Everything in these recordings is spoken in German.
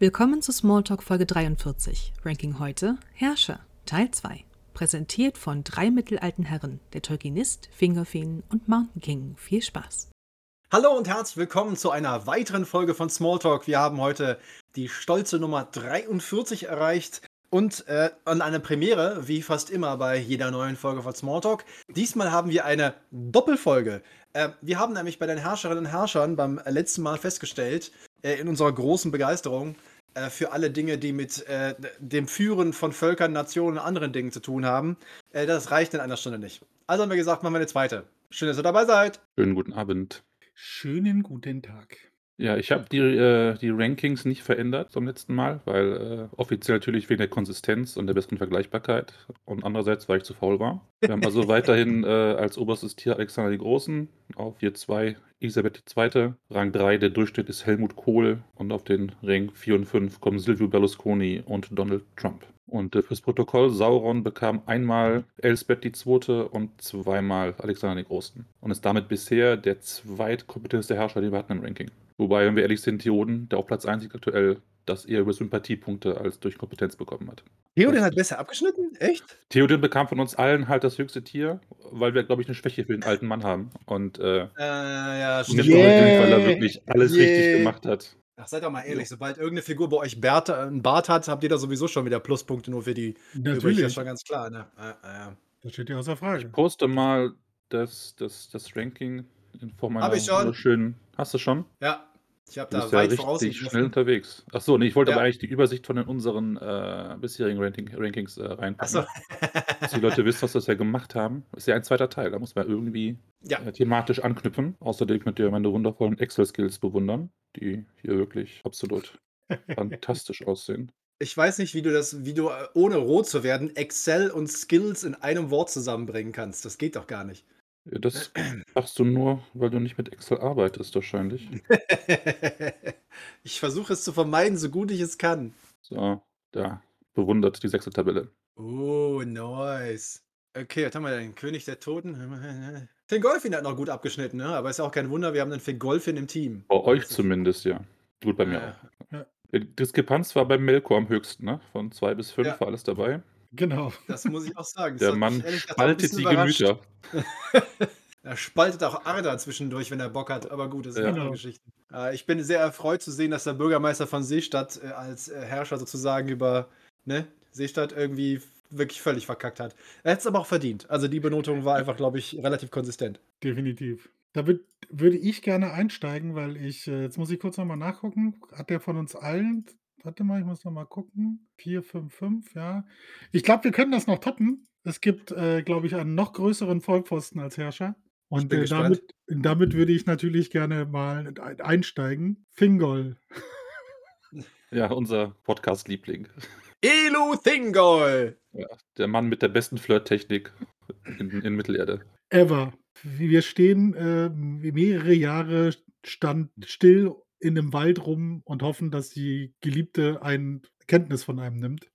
Willkommen zu Smalltalk Folge 43. Ranking heute Herrscher, Teil 2. Präsentiert von drei mittelalten Herren, der Tolkienist, Fingerfeen und Mountain King. Viel Spaß. Hallo und herzlich willkommen zu einer weiteren Folge von Smalltalk. Wir haben heute die stolze Nummer 43 erreicht und äh, an einer Premiere, wie fast immer bei jeder neuen Folge von Smalltalk. Diesmal haben wir eine Doppelfolge. Äh, wir haben nämlich bei den Herrscherinnen und Herrschern beim letzten Mal festgestellt, äh, in unserer großen Begeisterung äh, für alle Dinge, die mit äh, dem Führen von Völkern, Nationen und anderen Dingen zu tun haben. Äh, das reicht in einer Stunde nicht. Also haben wir gesagt, machen wir eine zweite. Schön, dass ihr dabei seid. Schönen guten Abend. Schönen guten Tag. Ja, ich habe die, äh, die Rankings nicht verändert zum letzten Mal, weil äh, offiziell natürlich wegen der Konsistenz und der besseren Vergleichbarkeit und andererseits, weil ich zu faul war. Wir haben also weiterhin äh, als oberstes Tier Alexander den Großen, auf Tier 2 Elisabeth II., Rang 3 der Durchschnitt ist Helmut Kohl und auf den Rang 4 und 5 kommen Silvio Berlusconi und Donald Trump. Und äh, fürs Protokoll, Sauron bekam einmal Elsbeth II. und zweimal Alexander den Großen und ist damit bisher der zweitkompetenteste Herrscher, den wir hatten im Ranking. Wobei, wenn wir ehrlich sind, Theoden, der auf Platz 1 liegt aktuell, das eher über Sympathiepunkte als durch Kompetenz bekommen hat. Theoden hat besser abgeschnitten? Echt? Theoden bekam von uns allen halt das höchste Tier, weil wir, glaube ich, eine Schwäche für den alten Mann haben. Und äh, Äh, ja, nicht stimmt. yeah. weil er wirklich alles Yeah. richtig gemacht hat. Ach, seid doch mal ehrlich, sobald irgendeine Figur bei euch Bart, äh, einen Bart hat, habt ihr da sowieso schon wieder Pluspunkte nur für die übrig. Das ist Natürlich. schon ganz klar, ne? Äh, äh. Das steht ja außer Frage. Ich poste mal das, das, das Ranking in Form Hab einer ich schon. wunderschönen. Hast du schon? Ja, ich habe da bist ja weit richtig vorausgegriffen. schnell unterwegs. Achso, nee, ich wollte Ja. aber eigentlich die Übersicht von den unseren äh, bisherigen Ranking, Rankings äh, reinpacken. Achso. Dass die Leute wissen, was wir ja gemacht haben. Das ist ja ein zweiter Teil. Da muss man irgendwie ja. äh, thematisch anknüpfen. Außerdem könnt ihr meine wundervollen Excel-Skills bewundern, die hier wirklich absolut fantastisch aussehen. Ich weiß nicht, wie du das, wie du, äh, ohne rot zu werden, Excel und Skills in einem Wort zusammenbringen kannst. Das geht doch gar nicht. Ja, Das machst du nur, weil du nicht mit Excel arbeitest, wahrscheinlich. ich versuche es zu vermeiden, so gut ich es kann. So, da. Bewundert die sechste Tabelle. Oh, nice. Okay, was haben wir denn? König der Toten? Fingolfin hat noch gut abgeschnitten, ne? aber ist ja auch kein Wunder, wir haben einen Fingolfin im Team. Bei euch zumindest, ja. Gut, bei mir auch. Die Diskrepanz war beim Melkor am höchsten, ne? Von zwei bis fünf Ja. war alles dabei. Genau. Das muss ich auch sagen. Der Mann ehrlich spaltet die überrascht. Gemüter. Er spaltet auch Arda zwischendurch, wenn er Bock hat. Aber gut, das ist Ja. eine andere Genau. Geschichte. Äh, ich bin sehr erfreut zu sehen, dass der Bürgermeister von Seestadt äh, als äh, Herrscher sozusagen über ne, Seestadt irgendwie wirklich völlig verkackt hat. Er hätte es aber auch verdient. Also die Benotung war einfach, glaube ich, relativ konsistent. Definitiv. Da würd, würde ich gerne einsteigen, weil ich, jetzt muss ich kurz nochmal nachgucken, hat der von uns allen, warte mal, ich muss nochmal gucken, 4, 5, 5, ja. Ich glaube, wir können das noch toppen. Es gibt, äh, glaube ich, einen noch größeren Vollpfosten als Herrscher. Und äh, damit, damit würde ich natürlich gerne mal ein- einsteigen. Fingol. Ja, unser Podcast-Liebling. Elu Thingol! Ja, der Mann mit der besten Flirttechnik in, in Mittelerde. Ever. Wir stehen äh, mehrere Jahre stand still in einem Wald rum und hoffen, dass die Geliebte ein Kenntnis von einem nimmt.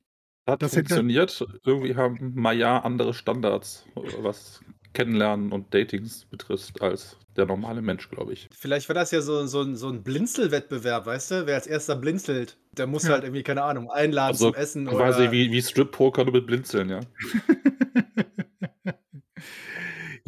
Hat Das hätte- funktioniert. Irgendwie haben Maya andere Standards, was Kennenlernen und Datings betrifft, als der normale Mensch, glaube ich. Vielleicht war das ja so, so, ein- so ein Blinzelwettbewerb, weißt du? Wer als erster blinzelt, der muss Ja. halt irgendwie, keine Ahnung, einladen Also zum Essen quasi oder. wie, wie Strip-Poker nur mit Blinzeln, ja.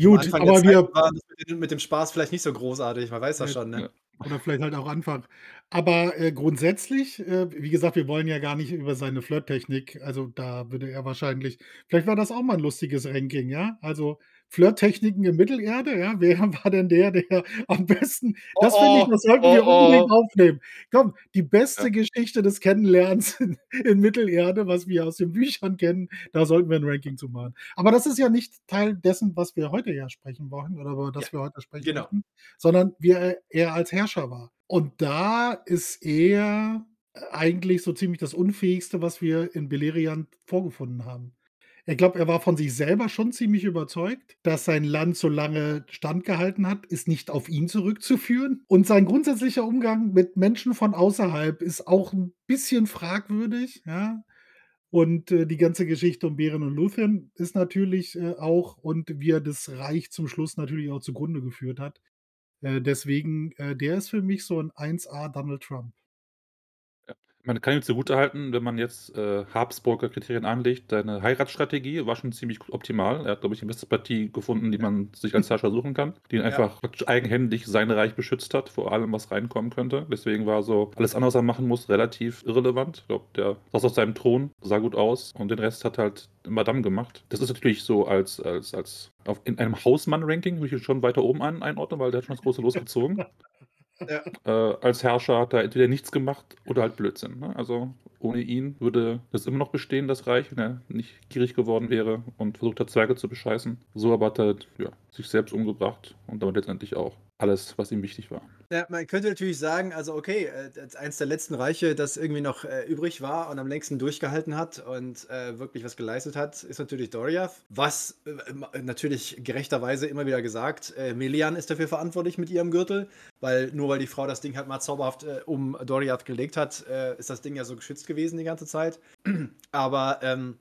Gut, aber wir, war das mit, dem- mit dem Spaß vielleicht nicht so großartig, man weiß das Ja, schon, ne? ja. Oder vielleicht halt auch Anfang. Aber äh, grundsätzlich, äh, wie gesagt, wir wollen ja gar nicht über seine Flirttechnik, also da würde er wahrscheinlich, vielleicht war das auch mal ein lustiges Ranking, ja? Also Flirttechniken in Mittelerde, ja? Wer war denn der, der am besten, das Oh, finde ich, oh, das sollten oh, wir oh. unbedingt aufnehmen. Komm, die beste Ja. Geschichte des Kennenlernens in, in Mittelerde, was wir aus den Büchern kennen, da sollten wir ein Ranking zu machen. Aber das ist ja nicht Teil dessen, was wir heute ja sprechen wollen oder über das Ja, wir heute sprechen genau. möchten, sondern wie er, er als Herrscher war. Und da ist er eigentlich so ziemlich das Unfähigste, was wir in Beleriand vorgefunden haben. Ich glaube, er war von sich selber schon ziemlich überzeugt, dass sein Land so lange standgehalten hat, ist nicht auf ihn zurückzuführen. Und sein grundsätzlicher Umgang mit Menschen von außerhalb ist auch ein bisschen fragwürdig, ja. Und äh, die ganze Geschichte um Beren und Luthien ist natürlich äh, auch, und wie er das Reich zum Schluss natürlich auch zugrunde geführt hat. Äh, deswegen, äh, der ist für mich so ein 1A Donald Trump. Man kann ihm zugutehalten, wenn man jetzt äh, Habsburger Kriterien anlegt, seine Heiratsstrategie war schon ziemlich optimal. Er hat, glaube ich, die beste Partie gefunden, die man sich als Herrscher suchen kann, die ihn Ja. einfach praktisch eigenhändig sein Reich beschützt hat, vor allem was reinkommen könnte. Deswegen war so alles andere, was er machen muss, relativ irrelevant. Ich glaube, der saß auf seinem Thron, sah gut aus und den Rest hat halt Madame gemacht. Das ist natürlich so als, als, als auf, in einem Hausmann-Ranking würde ich schon weiter oben ein, einordnen, weil der hat schon das große losgezogen. Ja. Äh, als Herrscher hat er entweder nichts gemacht oder halt Blödsinn. Ne? Also ohne ihn würde das immer noch bestehen, das Reich, wenn er nicht gierig geworden wäre und versucht hat, Zwerge zu bescheißen. So aber hat er ja, sich selbst umgebracht und damit letztendlich auch alles, was ihm wichtig war. Ja, man könnte natürlich sagen, also okay, äh, als eins der letzten Reiche, das irgendwie noch äh, übrig war und am längsten durchgehalten hat und äh, wirklich was geleistet hat, ist natürlich Doriath. Was äh, natürlich gerechterweise immer wieder gesagt, äh, Melian ist dafür verantwortlich mit ihrem Gürtel, weil nur weil die Frau das Ding halt mal zauberhaft äh, um Doriath gelegt hat, äh, ist das Ding ja so geschützt gewesen die ganze Zeit. Aber ähm,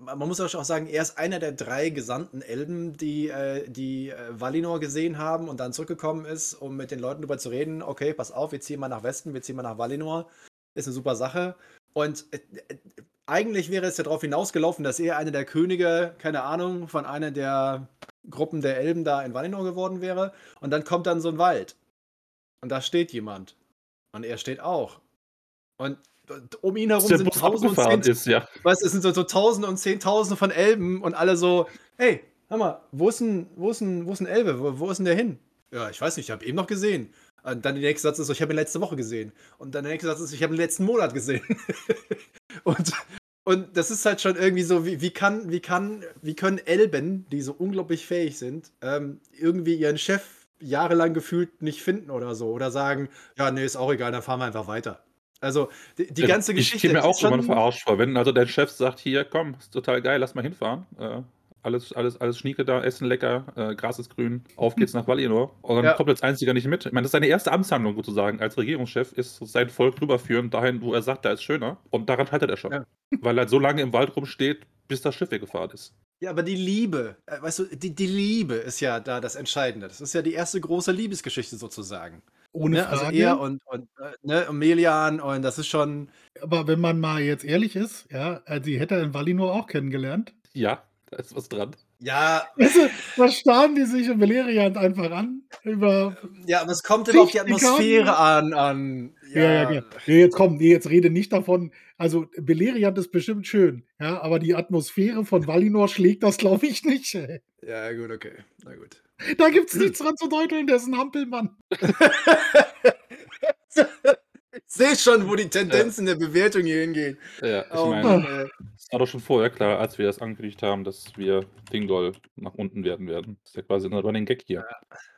man muss auch sagen, er ist einer der drei gesandten Elben, die, äh, die äh, Valinor gesehen haben und dann zurückgekommen ist, um mit den Leuten darüber zu reden, okay, pass auf, wir ziehen mal nach Westen, wir ziehen mal nach Valinor. Ist eine super Sache. Und äh, äh, eigentlich wäre es ja darauf hinausgelaufen, dass er einer der Könige, keine Ahnung, von einer der Gruppen der Elben da in Valinor geworden wäre. Und dann kommt dann so ein Wald. Und da steht jemand. Und er steht auch. Und um ihn herum sind Bus tausend und ist, ja. Weißt du, es sind so, so Tausende und Zehntausende von Elben und alle so, hey, hör mal, wo ist ein, wo ist ein, wo ist ein Elbe? Wo, wo ist denn der hin? Ja, ich weiß nicht, ich habe eben noch gesehen. Und dann der nächste Satz ist so, ich habe ihn letzte Woche gesehen. Und dann der nächste Satz ist, ich habe ihn letzten Monat gesehen. und, und das ist halt schon irgendwie so, wie, wie kann, wie kann, wie können Elben, die so unglaublich fähig sind, ähm, irgendwie ihren Chef jahrelang gefühlt nicht finden oder so. Oder sagen, ja, nee, ist auch egal, dann fahren wir einfach weiter. Also die, die ganze ich Geschichte. Ich mir ist auch immer schon- verarscht vor. Wenn also dein Chef sagt, hier, komm, ist total geil, lass mal hinfahren. Äh, alles, alles, alles Schnieke da, Essen lecker, äh, Gras ist grün, auf geht's nach Valinor. Und dann Ja. kommt als Einziger nicht mit. Ich meine, das ist seine erste Amtshandlung sozusagen als Regierungschef, ist sein Volk rüberführen dahin, wo er sagt, da ist schöner. Und daran scheitert er schon. Ja. Weil er halt so lange im Wald rumsteht, bis das Schiff weggefahren ist. Ja, aber die Liebe, äh, weißt du, die, die Liebe ist ja da das Entscheidende. Das ist ja die erste große Liebesgeschichte sozusagen. Ohne Ne? Also Frage. er und, und, äh, ne, und Melian und das ist schon. Aber wenn man mal jetzt ehrlich ist, ja, äh, die hätte er in Valinor auch kennengelernt. Ja, da ist was dran. Ja, Weißt du, da starren die sich in Beleriand einfach an. Über. ja, aber es kommt immer auf die Atmosphäre an. an Ja, ja, ja. Nee, jetzt komm, nee, jetzt rede nicht davon. Also, Beleriand ist bestimmt schön, ja, aber die Atmosphäre von Valinor schlägt das, glaube ich, nicht. Ey. ja, gut, okay. Na gut. Da gibt's nichts dran zu deuteln, der ist ein Hampelmann. ich sehe schon, wo die Tendenz in der Bewertung hier hingeht. Ja, ich Oh meine, es war doch schon vorher klar, als wir das angekündigt haben, dass wir Dingdoll nach unten werden werden. Das ist ja quasi ein Running Gag hier.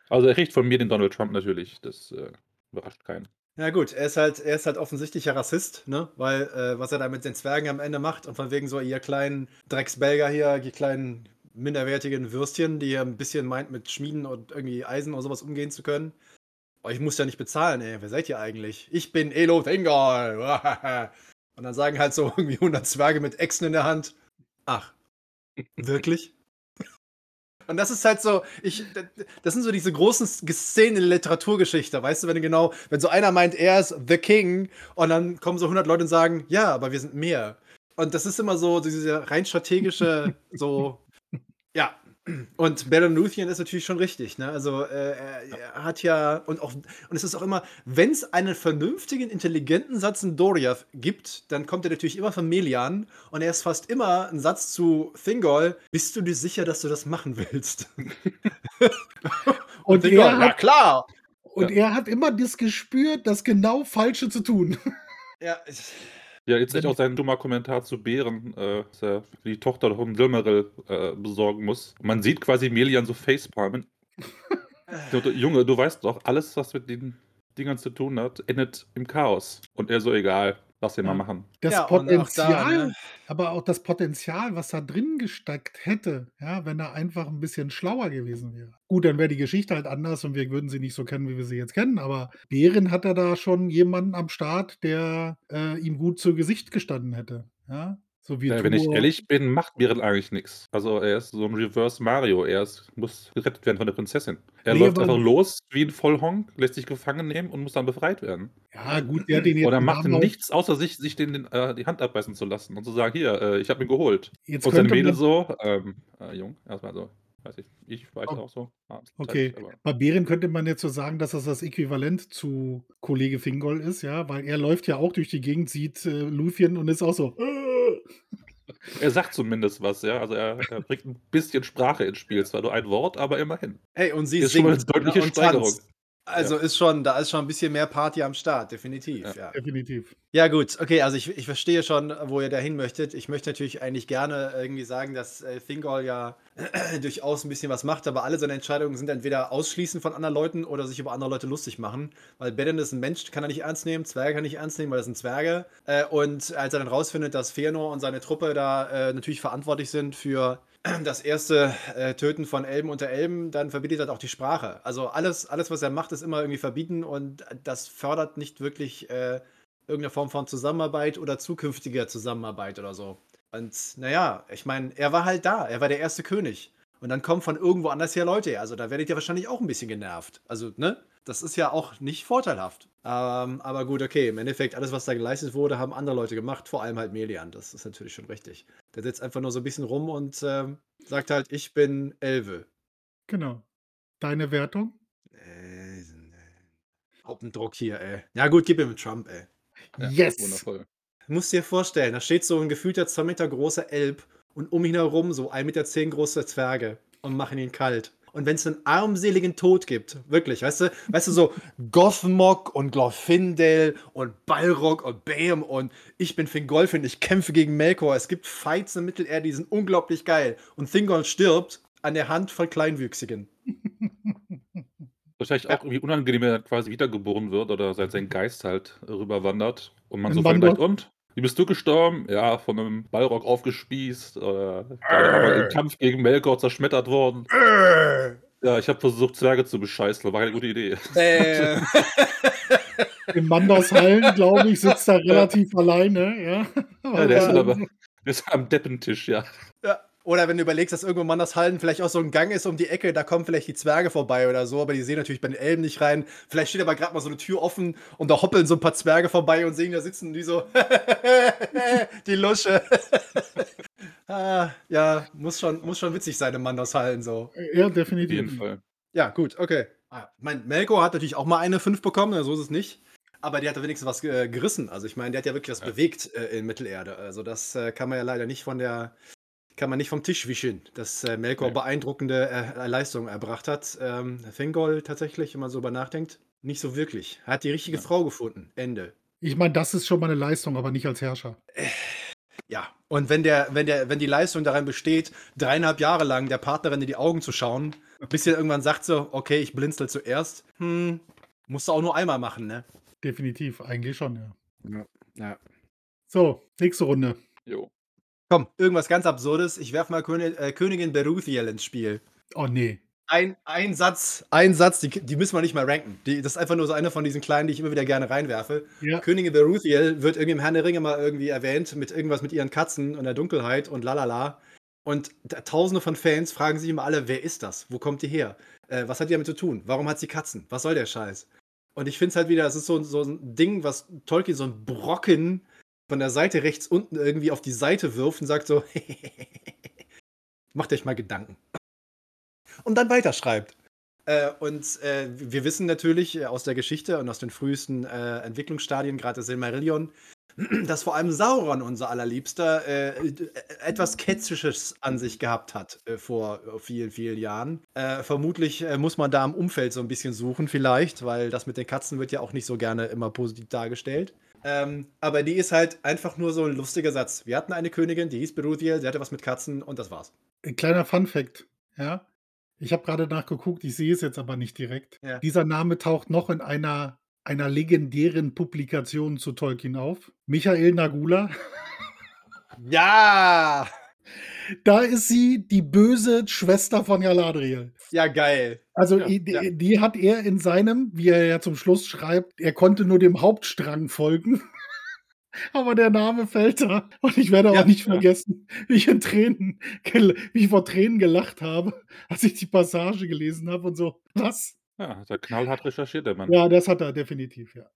Also er kriegt von mir den Donald Trump natürlich. Das äh, überrascht keinen. Ja gut, er ist halt, er ist halt offensichtlicher Rassist, ne? Weil äh, was er da mit den Zwergen am Ende macht und von wegen so ihr kleinen Drecksbelger hier, die kleinen minderwertigen Würstchen, die er ein bisschen meint mit Schmieden und irgendwie Eisen oder sowas umgehen zu können. Oh, ich muss ja nicht bezahlen, ey. Wer seid ihr eigentlich? Ich bin Elo Thingol. Und dann sagen halt so irgendwie 100 Zwerge mit Echsen in der Hand. Ach, wirklich? Und das ist halt so, ich, das sind so diese großen Szenen in der Literaturgeschichte, weißt du, wenn du genau, wenn so einer meint, er ist The King und dann kommen so 100 Leute und sagen, ja, aber wir sind mehr. Und das ist immer so diese rein strategische, so, ja. Und Luthien ist natürlich schon richtig, ne? Also äh, er, hat ja und auch und es ist auch immer, wenn es einen vernünftigen, intelligenten Satz in Doriath gibt, dann kommt er natürlich immer von Melian und er ist fast immer ein Satz zu Thingol. Bist du dir sicher, dass du das machen willst? Und Thingol, er ja hat, klar. und er hat immer das Gespür, das genau Falsche zu tun. Ja, ich- Ja, jetzt nicht auch sein dummer Kommentar zu Bären, äh, dass er die Tochter von Silmaril äh, besorgen muss. Man sieht quasi Melian so facepalmen. Junge, du weißt doch, alles, was mit den Dingern zu tun hat, endet im Chaos. Und er so, egal, lass Ja. mal machen. Das Ja, und auch da, Potenzial, ne? aber auch das Potenzial, was da drin gesteckt hätte, ja, wenn er einfach ein bisschen schlauer gewesen wäre. Gut, dann wäre die Geschichte halt anders und wir würden sie nicht so kennen, wie wir sie jetzt kennen, aber Bären hat er da schon jemanden am Start, der äh, ihm gut zu Gesicht gestanden hätte. Ja? So wie Äh, wenn ich ehrlich bin, macht Beren eigentlich nix. Also, er ist so 'n Reverse Mario. Er ist muss gerettet werden von der Prinzessin. Er Ne, läuft einfach los wie 'n Vollhonk, lässt sich gefangen nehmen und muss dann befreit werden. Ja gut, der hat ihn jetzt er im macht nichts, außer sich sich den den äh, die Hand abbeißen zu lassen und zu sagen: „Hier, äh, ich habe ihn geholt.“ Jetzt Und könnte Mädel so, ähm, äh, jung, erst mal so, weiß ich ich war ich O auch so, ah, okay. Bei Beren könnte man jetzt so sagen, dass das das Äquivalent zu Kollege Fingol ist, ja, weil er läuft ja auch durch die Gegend, sieht, äh, Lúthien und ist auch so: „Äh.“ Er sagt zumindest was, ja. Also, er er bringt 'n bisschen Sprache ins Spiel. Zwar nur ein Wort, aber immerhin. Hey, und sie Ist schon mal 'ne singt, ne, deutliche und Steigerung. tanzt. Also, Ja. ist schon da ist schon 'n bisschen mehr Party am Start, definitiv, Ja. ja. Definitiv. Ja gut, okay, also ich ich verstehe schon, wo ihr da hin möchtet. Ich möchte natürlich eigentlich gerne irgendwie sagen, dass, äh, Thingol ja durchaus 'n bisschen was macht, aber alle seine Entscheidungen sind entweder ausschließen von anderen Leuten oder sich über andere Leute lustig machen. Weil Beren ist 'n Mensch, kann er nicht ernst nehmen, Zwerge kann er nicht ernst nehmen, weil das sind Zwerge. Äh, und als er dann rausfindet, dass Fëanor und seine Truppe da, äh, natürlich verantwortlich sind für das erste, äh, Töten von Elben unter Elben, dann verbietet er auch die Sprache. Also, alles alles, was er macht, ist immer irgendwie verbieten und das fördert nicht wirklich, äh, irgend 'ne Form von Zusammenarbeit oder zukünftiger Zusammenarbeit oder so. Und na ja, ich meine, er war halt da. Er war der erste König. Und dann kommen von irgendwo anders her Leute her. Also, da werdet ihr wahrscheinlich auch 'n bisschen genervt. Also, ne? Das ist ja auch nicht vorteilhaft. Ähm, aber gut, okay, im Endeffekt, alles, was da geleistet wurde, haben andere Leute gemacht, vor allem halt Melian. Das ist natürlich schon richtig. Der sitzt einfach nur so 'n bisschen rum und, ähm, sagt halt: „Ich bin Elfe.“ Genau. Deine Wertung? Äh, Hauptendruck hier, ey. Ja gut, gib ihm Trump, ey. Ja, Yes! wundervoll. Musst dir vorstellen, da steht so 'n gefühlter 2 Meter großer Elb und um ihn herum so 1,10 Meter große Zwerge und machen ihn kalt. Und wenn's 'nen armseligen Tod gibt, wirklich, weißt du weißt du, so Gothmog und Glorfindel und Balrog und Bam und ich bin Fingolfin, ich kämpfe gegen Melkor. Es gibt Fights in Mittelerde, die sind unglaublich geil. Und Thingol stirbt an der Hand von Kleinwüchsigen. Wahrscheinlich auch irgendwie unangenehm, wenn er quasi wiedergeboren wird oder sein sein Geist halt rüberwandert und man In so vergleicht: Wandor „Und, wie bist du gestorben?“ „Ja, von 'nem Balrog aufgespießt oder gerade einmal im Kampf gegen Melkor zerschmettert worden.“ „Ja, ich habe versucht, Zwerge zu bescheißen, war keine gute Idee.“ Bäm. In Mandershallen, glaube ich, sitzt er relativ alleine, ja. Ja, der ist er irgendwie der ist am Deppentisch, ja. Ja, oder wenn du überlegst, dass irgendwo in Mandershallen vielleicht auch so 'n Gang ist um die Ecke, da kommen vielleicht die Zwerge vorbei oder so, aber die sehen natürlich bei den Elben nicht rein. Vielleicht steht aber grad mal so 'ne Tür offen und da hoppeln so 'n paar Zwerge vorbei und sehen da sitzen die so die Lusche. Ah, ja, muss schon muss schon witzig sein in Mandershallen so. Ja, Auf jeden definitiv. Fall. Ja, gut, okay. Ah, mein Melkor hat natürlich auch mal eine 5 bekommen, ja, so ist es nicht. Aber der hat da wenigstens was, äh, gerissen. Also, ich meine, der hat ja wirklich was Ja. bewegt, äh, in Mittelerde. Also, das, äh, kann man ja leider nicht von der kann man nicht vom Tisch wischen, dass, äh, Melkor Ne. beeindruckende, äh, Leistungen erbracht hat. Ähm, Thingol tatsächlich, wenn man so drüber nachdenkt, nicht so wirklich. Er hat die richtige Ja. Frau gefunden. Ende. Ich meine, das ist schon mal 'ne Leistung, aber nicht als Herrscher. Ja, und wenn der wenn der wenn die Leistung darin besteht, 3,5 Jahre lang der Partnerin in die Augen zu schauen, bis sie irgendwann sagt so: „Okay, ich blinzel zuerst.“ Hm, musst du auch nur einmal machen, ne? Definitiv, eigentlich schon, ja. Ja, ja. So, nächste Runde. Jo. Komm, irgendwas ganz Absurdes. Ich werfe mal Köni äh, Königin Beruthiel ins Spiel. Oh, ne. Ein ein Satz ein Satz, die die müssen wir nicht mal ranken. Die das ist einfach nur so eine von diesen kleinen, die ich immer wieder gerne reinwerfe. Ja. Königin Beruthiel wird irgendwie im Herrn der Ringe mal irgendwie erwähnt mit irgendwas mit ihren Katzen und der Dunkelheit und lalala. Und Tausende von Fans fragen sich immer alle: „Wer ist das? Wo kommt die her? Äh, was hat die damit zu tun? Warum hat sie Katzen? Was soll der Scheiß?“ Und ich finde es halt wieder, das ist so so 'n Ding, was Tolkien so 'n Brocken von der Seite rechts unten irgendwie auf die Seite wirft und sagt so: „Macht euch mal Gedanken.“ Und dann weiterschreibt. Äh, und, äh, wir wissen natürlich, äh, aus der Geschichte und aus den frühesten, äh, Entwicklungsstadien, das Silmarillion, dass vor allem Sauron, unser Allerliebster, äh, e etwas Ketzisches an sich gehabt hat, äh, vor, äh, vielen, vielen Jahren. Äh, vermutlich, äh, muss man da im Umfeld so 'n bisschen suchen vielleicht, weil das mit den Katzen wird ja auch nicht so gerne immer positiv dargestellt. Ähm, aber die ist halt einfach nur so 'n lustiger Satz. Wir hatten eine Königin, die hieß Beruthiel, sie hatte was mit Katzen und das war's. Ein kleiner Fun-Fact, ja? Ich habe grade nachgeguckt, ich sehe es jetzt aber nicht direkt. Ja. Dieser Name taucht noch in einer einer legendären Publikation zu Tolkien auf. Michael Nagula. Ja! Da ist sie die böse Schwester von Galadriel. Ja, geil. Also, Ja, die ja. die hat er in seinem wie er ja zum Schluss schreibt, er konnte nur dem Hauptstrang folgen. Aber der Name fällt da. Und ich werde Ja, auch nicht ja. vergessen, wie ich in Tränen, wie ich vor Tränen gelacht habe, als ich die Passage gelesen habe und so. Was? Ja, hat er knallhart recherchiert, der Mann. Ja, das hat er definitiv, ja.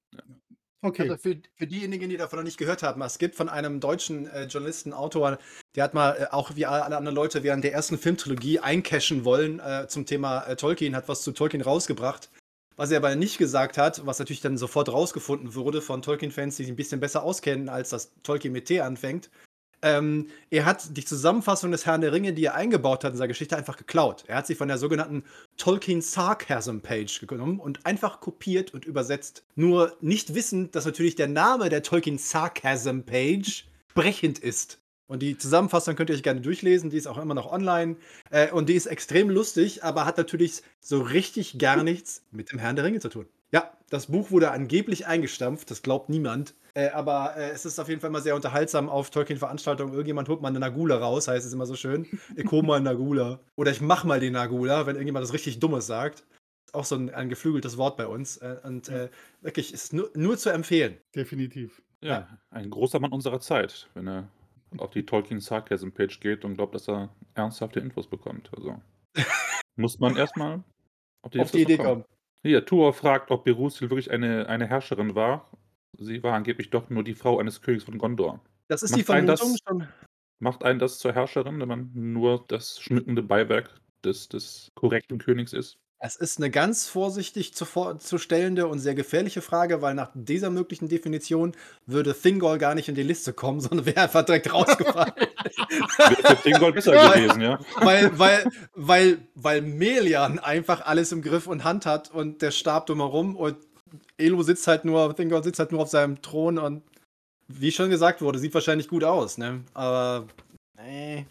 Okay. Also für, für diejenigen, die davon noch nicht gehört haben, es gibt von einem deutschen äh, Journalisten, Autor, der hat mal äh, auch wie alle anderen Leute während der ersten Filmtrilogie eincashen wollen äh, zum Thema äh, Tolkien, hat was zu Tolkien rausgebracht. Was er aber nicht gesagt hat, was natürlich dann sofort rausgefunden wurde von Tolkien-Fans, die sich ein bisschen besser auskennen, als das Tolkien mit T anfängt. Ähm, er hat die Zusammenfassung des Herrn der Ringe, die er eingebaut hat in seiner Geschichte, einfach geklaut. Er hat sie von der sogenannten Tolkien Sarcasm Page genommen und einfach kopiert und übersetzt. Nur nicht wissend, dass natürlich der Name der Tolkien Sarcasm Page brechend ist. Und die Zusammenfassung könnt ihr euch gerne durchlesen, die ist auch immer noch online. Äh, und die ist extrem lustig, aber hat natürlich so richtig gar nichts mit dem Herrn der Ringe zu tun. Ja, das Buch wurde angeblich eingestampft, das glaubt niemand. Äh, aber äh, es ist auf jeden Fall immer sehr unterhaltsam auf Tolkien-Veranstaltungen. Irgendjemand holt mal eine Nagula raus, heißt es immer so schön. Ich hole mal Nagula. Oder ich mach mal den Nagula, wenn irgendjemand das richtig Dummes sagt. Ist auch so ein, ein geflügeltes Wort bei uns. Äh, und äh, wirklich, ist nur, nur zu empfehlen. Definitiv. Ja, ein großer Mann unserer Zeit, wenn er auf die Tolkien Sarcasm Page geht und glaubt, dass er ernsthafte Infos bekommt. Also muss man erstmal auf die, Auf die Idee kommen. Hier, Tuor fragt, ob Berusil wirklich eine, eine Herrscherin war. Sie war angeblich doch nur die Frau eines Königs von Gondor. Das ist Macht die einen das- Vermutung schon. Macht einen das zur Herrscherin, wenn man nur das schmückende Beiwerk des, des korrekten Königs ist? Es ist eine ganz vorsichtig zu, vor- zu stellende und sehr gefährliche Frage, weil nach dieser möglichen Definition würde Thingol gar nicht in die Liste kommen, sondern wäre einfach direkt rausgefallen. Wäre für Thingol besser Weil- gewesen, ja. weil, weil, weil, weil Melian einfach alles im Griff und Hand hat und der Stab drumherum und Elo sitzt halt nur, Thingol sitzt halt nur auf seinem Thron und wie schon gesagt wurde, sieht wahrscheinlich gut aus, ne? Aber nee.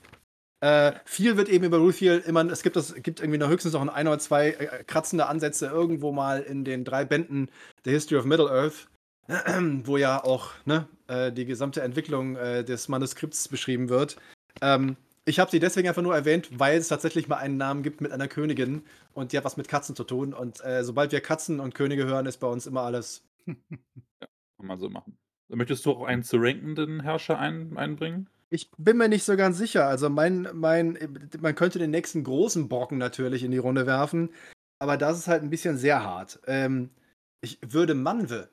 Äh, viel wird eben über Ruthiel immer, es gibt, das, gibt irgendwie noch höchstens noch ein oder zwei äh, kratzende Ansätze irgendwo mal in den drei Bänden der History of Middle-earth, wo ja auch ne, äh, die gesamte Entwicklung äh, des Manuskripts beschrieben wird. Ähm, ich habe sie deswegen einfach nur erwähnt, weil es tatsächlich mal einen Namen gibt mit einer Königin und die hat was mit Katzen zu tun. Und äh, sobald wir Katzen und Könige hören, ist bei uns immer alles. Kann man so machen. Möchtest du auch einen zu rankenden Herrscher ein, einbringen? Ich bin mir nicht so ganz sicher. Also mein, mein, man könnte den nächsten großen Brocken natürlich in die Runde werfen, aber das ist halt ein bisschen sehr hart. Ähm, ich würde Manwe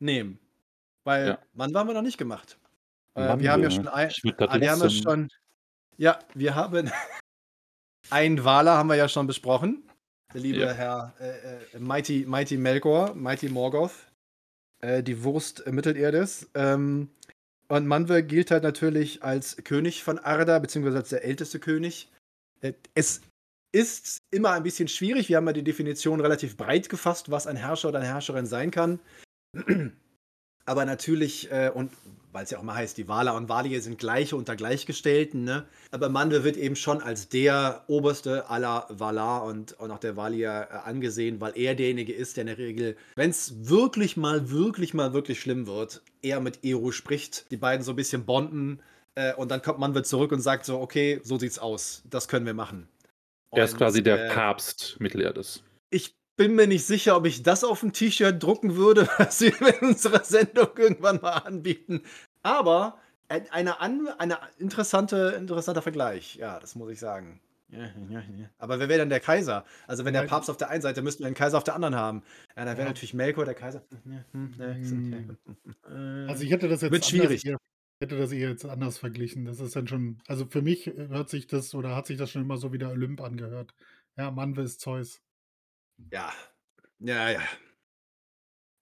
nehmen, weil Ja. Manwe haben wir noch nicht gemacht. Äh, wir haben ja ne? schon ein, ah, wir haben ja schon, ja, wir haben einen Wahler haben wir ja schon besprochen. Der liebe Ja. Herr äh, äh, Mighty, Mighty Melkor, Mighty Morgoth, äh, die Wurst Mittelerdes. Ähm, und Manwe gilt halt natürlich als König von Arda, beziehungsweise als der älteste König. Äh, Es ist immer ein bisschen schwierig. Wir haben ja die Definition relativ breit gefasst, was ein Herrscher oder eine Herrscherin sein kann. Aber natürlich, äh, und weil es ja auch mal heißt, die Wala und Walie sind gleiche unter Gleichgestellten, ne? Aber Manwe wird eben schon als der oberste aller Valar und, und auch der Valier äh, angesehen, weil er derjenige ist, der in der Regel, wenn es wirklich mal, wirklich mal, wirklich schlimm wird, er mit Eru spricht, die beiden so ein bisschen bonden äh, und dann kommt Manwe zurück und sagt so, okay, so sieht's aus, das können wir machen. Er ist quasi der äh, Papst Mittelerdes. ich bin mir nicht sicher, ob ich das auf ein T-Shirt drucken würde, was wir in unserer Sendung irgendwann mal anbieten. Aber ein- eine, an, eine interessante, interessanter Vergleich. Ja, das muss ich sagen. Ja, ja, ja. Aber wer wäre dann der Kaiser? Also wenn der Papst auf der einen Seite, müssten wir einen Kaiser auf der anderen haben. Ja, dann wäre natürlich Melkor der Kaiser. Hm, Hm. ja. Also ich hätte das jetzt Wird schwierig. eher- hätte das eher jetzt anders verglichen. Das ist dann schon, also für mich hört sich das oder hat sich das schon immer so wie der Olymp angehört. Ja, Manwe ist Zeus. Ja, ja, ja.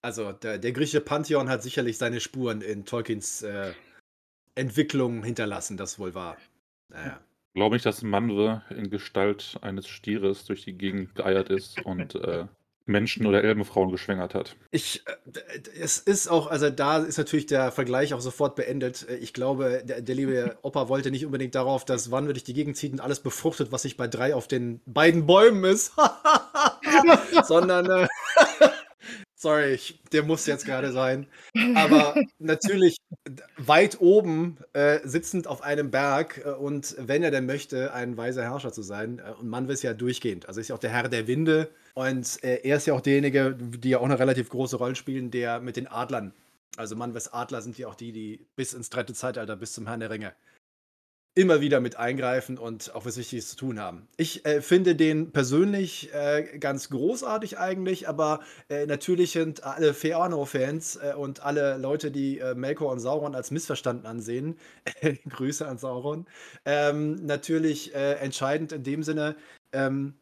Also der, der griechische Pantheon hat sicherlich seine Spuren in Tolkiens äh, Entwicklung hinterlassen, das wohl wahr. Naja. Glaube ich, dass Manwe in Gestalt eines Stieres durch die Gegend geeiert ist und äh, Menschen oder Elbenfrauen geschwängert hat. Ich, äh, es ist auch, also da ist natürlich der Vergleich auch sofort beendet. Äh, Ich glaube, der, der liebe Opa wollte nicht unbedingt darauf, dass Wann durch die Gegend zieht und alles befruchtet, was sich bei drei auf den beiden Bäumen ist. Sondern, äh, sorry, ich, der muss jetzt gerade sein. Aber natürlich weit oben, äh, sitzend auf einem Berg äh, und wenn er denn möchte, ein weiser Herrscher zu sein. Äh, und Manwe ist ja durchgehend. Also ist ja auch der Herr der Winde. Und äh, er ist ja auch derjenige, die ja auch eine relativ große Rolle spielen, der mit den Adlern Also Manwes Adler sind ja auch die, die bis ins dritte Zeitalter, bis zum Herrn der Ringe, immer wieder mit eingreifen und auch was Wichtiges zu tun haben. Ich äh, finde den persönlich äh, ganz großartig eigentlich, aber äh, natürlich sind alle Feano-Fans äh, und alle Leute, die äh, Melkor und Sauron als missverstanden ansehen, Grüße an Sauron, ähm, natürlich äh, entscheidend in dem Sinne, ähm,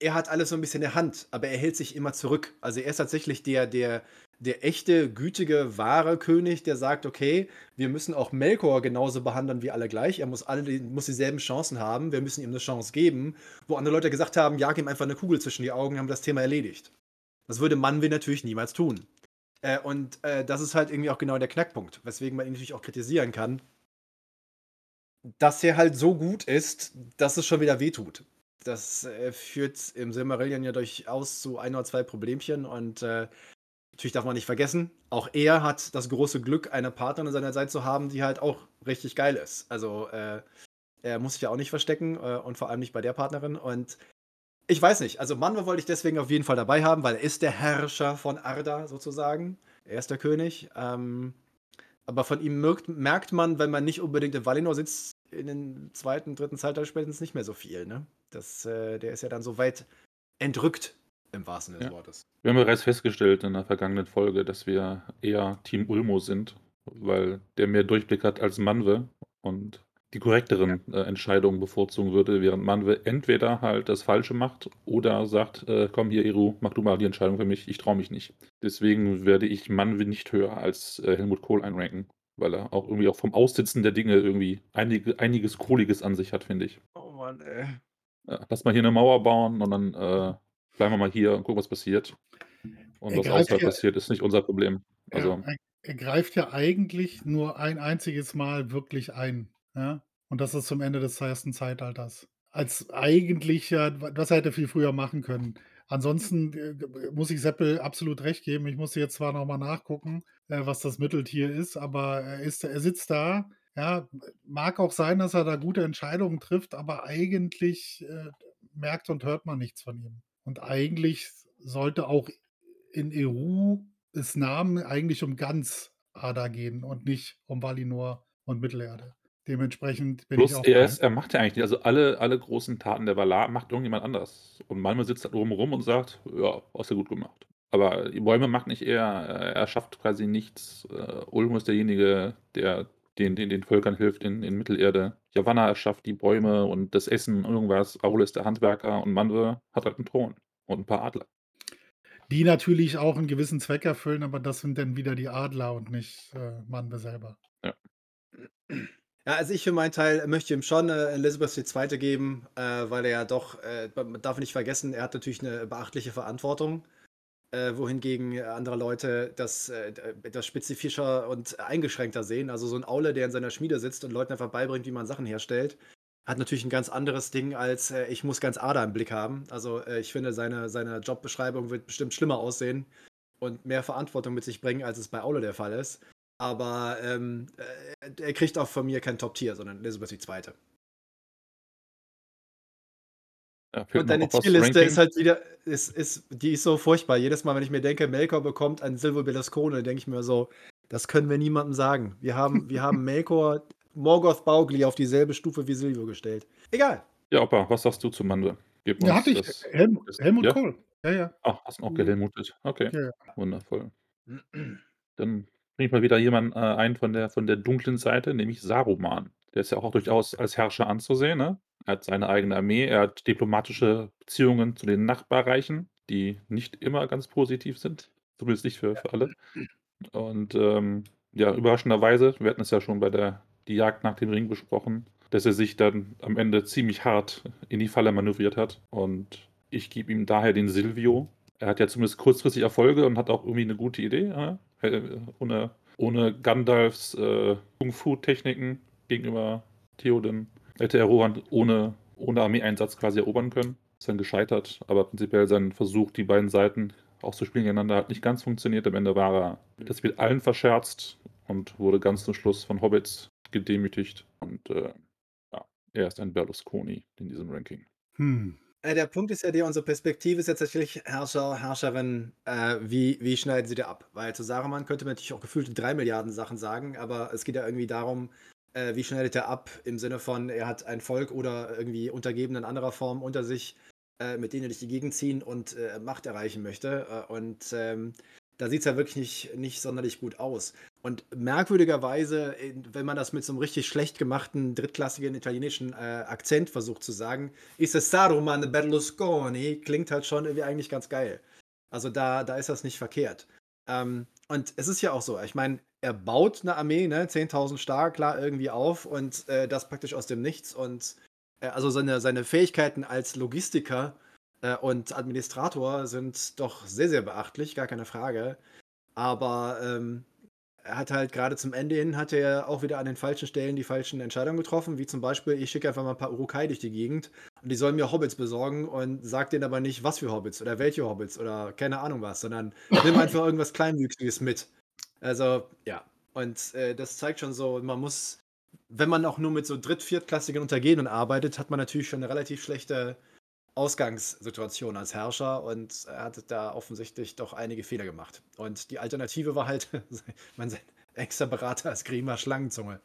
er hat alles so ein bisschen in der Hand, aber er hält sich immer zurück. Also er ist tatsächlich der, der, der echte, gütige, wahre König, der sagt, okay, wir müssen auch Melkor genauso behandeln wie alle gleich. Er muss alle muss dieselben Chancen haben. Wir müssen ihm eine Chance geben. Wo andere Leute gesagt haben, jag ihm einfach eine Kugel zwischen die Augen, haben das Thema erledigt. Das würde Manwin natürlich niemals tun. Äh, und äh, das ist halt irgendwie auch genau der Knackpunkt, weswegen man ihn natürlich auch kritisieren kann. Dass er halt so gut ist, dass es schon wieder wehtut. Das äh, führt im Silmarillion ja durchaus zu ein oder zwei Problemchen und äh, natürlich darf man nicht vergessen, auch er hat das große Glück, eine Partnerin an seiner Seite zu haben, die halt auch richtig geil ist. Also äh, er muss sich ja auch nicht verstecken äh, und vor allem nicht bei der Partnerin. Und ich weiß nicht, also Manwe wollte ich deswegen auf jeden Fall dabei haben, weil er ist der Herrscher von Arda sozusagen. Er ist der König. Ähm, aber von ihm merkt, merkt, man, wenn man nicht unbedingt in Valinor sitzt, in den zweiten, dritten Zeitalter spätestens nicht mehr so viel. Ne? Das, äh, der ist ja dann so weit entrückt im wahrsten Sinne des Ja. Wortes. Wir haben bereits festgestellt in der vergangenen Folge, dass wir eher Team Ulmo sind, weil der mehr Durchblick hat als Manwe und die korrekteren äh, Entscheidungen bevorzugen würde, während Manwe entweder halt das Falsche macht oder sagt, äh, komm hier, Eru, mach du mal die Entscheidung für mich, ich traue mich nicht. Deswegen werde ich Manwe nicht höher als äh, Helmut Kohl einranken, weil er auch irgendwie auch vom Aussitzen der Dinge irgendwie einige, einiges Kohliges an sich hat, finde ich. Oh Mann, ey. Ja, lass mal hier eine Mauer bauen und dann äh, bleiben wir mal hier und gucken, was passiert. Und Er was außerhalb ja- passiert, ist nicht unser Problem. Also, er, er greift ja eigentlich nur ein einziges Mal wirklich ein. Ja? Und das ist zum Ende des ersten Zeitalters. Als eigentlicher, was er hätte viel früher machen können. Ansonsten äh, muss ich Seppel absolut recht geben. Ich musste jetzt zwar nochmal nachgucken, äh, was das Mitteltier ist, aber er, ist, er sitzt da. Ja, mag auch sein, dass er da gute Entscheidungen trifft, aber eigentlich äh, merkt und hört man nichts von ihm. Und eigentlich sollte auch in Eru es Namen eigentlich um ganz Ada gehen und nicht um Valinor und Mittelerde. Dementsprechend bin ich plus auch er, bei- ist, er macht ja eigentlich, nicht- also alle, alle großen Taten der Valar macht irgendjemand anders. Und manchmal sitzt er oben rum und sagt, ja, hast du gut gemacht. Aber die Bäume macht nicht er, er schafft quasi nichts. Äh, Ulmo ist derjenige, der den, den, den Völkern hilft in, in Mittelerde. Javanna erschafft die Bäume und das Essen, irgendwas. Aule ist der Handwerker und Manwe hat halt einen Thron und ein paar Adler. die natürlich auch einen gewissen Zweck erfüllen, aber das sind dann wieder die Adler und nicht äh, Manwe selber. Ja, also ich für meinen Teil möchte ihm schon äh, Elizabeth II. geben, äh, weil er ja doch, äh, man darf nicht vergessen, er hat natürlich eine beachtliche Verantwortung, äh, wohingegen andere Leute das, äh, spezifischer und eingeschränkter sehen. Also so ein Aule, der in seiner Schmiede sitzt und Leuten einfach beibringt, wie man Sachen herstellt, hat natürlich ein ganz anderes Ding als äh, ich muss ganz Ada im Blick haben. Also äh, ich finde, seine, seine Jobbeschreibung wird bestimmt schlimmer aussehen und mehr Verantwortung mit sich bringen, als es bei Aule der Fall ist. Aber ähm, äh, er kriegt auch von mir kein Top-Tier, sondern Elizabeth II. Ja, Und deine Ranking? ist halt wieder, ist, ist, die ist so furchtbar. Jedes Mal, wenn ich mir denke, Melkor bekommt ein Silvio Berlusconi, denke ich mir so, das können wir niemandem sagen. Wir haben, wir haben Melkor, Morgoth Baugli auf dieselbe Stufe wie Silvio gestellt. Egal. Ja, Opa, was sagst du zu Manwe? Gib Ja, hatte ich. das. Helmut, das- Helmut ja? Kohl. Ja, ja. Ach, hast du auch Mhm. gehelmutet. Okay, ja, ja. wundervoll. Dann bringe ich mal wieder jemanden äh, ein von der, von der dunklen Seite, nämlich Saruman. Der ist ja auch durchaus als Herrscher anzusehen. Ne? Er hat seine eigene Armee, er hat diplomatische Beziehungen zu den Nachbarreichen, die nicht immer ganz positiv sind. Zumindest nicht für, für alle. Und ähm, ja, überraschenderweise, wir hatten es ja schon bei der die Jagd nach dem Ring besprochen, dass er sich dann am Ende ziemlich hart in die Falle manövriert hat. Und ich gebe ihm daher den Silvio. Er hat ja zumindest kurzfristig Erfolge und hat auch irgendwie eine gute Idee. Äh, Ohne, ohne Gandalfs äh, Kung-Fu-Techniken gegenüber Theoden hätte er Rohan ohne, ohne Armeeeinsatz quasi erobern können. Ist dann gescheitert, aber prinzipiell sein Versuch, die beiden Seiten auszuspielen gegeneinander, hat nicht ganz funktioniert. Am Ende war er, das wird allen verscherzt und wurde ganz zum Schluss von Hobbits gedemütigt. Und äh, ja, er ist ein Berlusconi in diesem Ranking. Hm. Äh, der Punkt ist ja der, unsere Perspektive ist ja tatsächlich Herrscher, Herrscherin, äh, wie, wie schneiden sie dir ab? Weil zu Saruman könnte man natürlich auch gefühlte drei Milliarden Sachen sagen, aber es geht ja irgendwie darum, äh, wie schneidet er ab im Sinne von, er hat ein Volk oder irgendwie Untergebene in anderer Form unter sich, äh, mit denen er durch die Gegend ziehen und äh, Macht erreichen möchte. Äh, und ähm, da sieht es ja wirklich nicht, nicht sonderlich gut aus. Und merkwürdigerweise, wenn man das mit so einem richtig schlecht gemachten, drittklassigen italienischen äh, Akzent versucht zu sagen, ist es Saruman Berlusconi, klingt halt schon irgendwie eigentlich ganz geil. Also da, da ist das nicht verkehrt. Ähm, und es ist ja auch so, ich meine, er baut eine Armee, ne, 10.000 stark, klar, irgendwie auf und äh, das praktisch aus dem Nichts. Und äh, also seine, seine Fähigkeiten als Logistiker äh, und Administrator sind doch sehr, sehr beachtlich, gar keine Frage. Aber ähm, er hat halt gerade zum Ende hin hat er auch wieder an den falschen Stellen die falschen Entscheidungen getroffen, wie zum Beispiel, ich schicke einfach mal ein paar Urukai durch die Gegend und die sollen mir Hobbits besorgen und sagt denen aber nicht, was für Hobbits oder welche Hobbits oder keine Ahnung was, sondern nimm einfach irgendwas Kleinwüchsiges mit. Also, ja. Und äh, das zeigt schon so, man muss, wenn man auch nur mit so dritt-, viertklassigen Untergehenden arbeitet, hat man natürlich schon eine relativ schlechte Ausgangssituation als Herrscher und er hat da offensichtlich doch einige Fehler gemacht. Und die Alternative war halt mein extra Berater als Grima Schlangenzunge.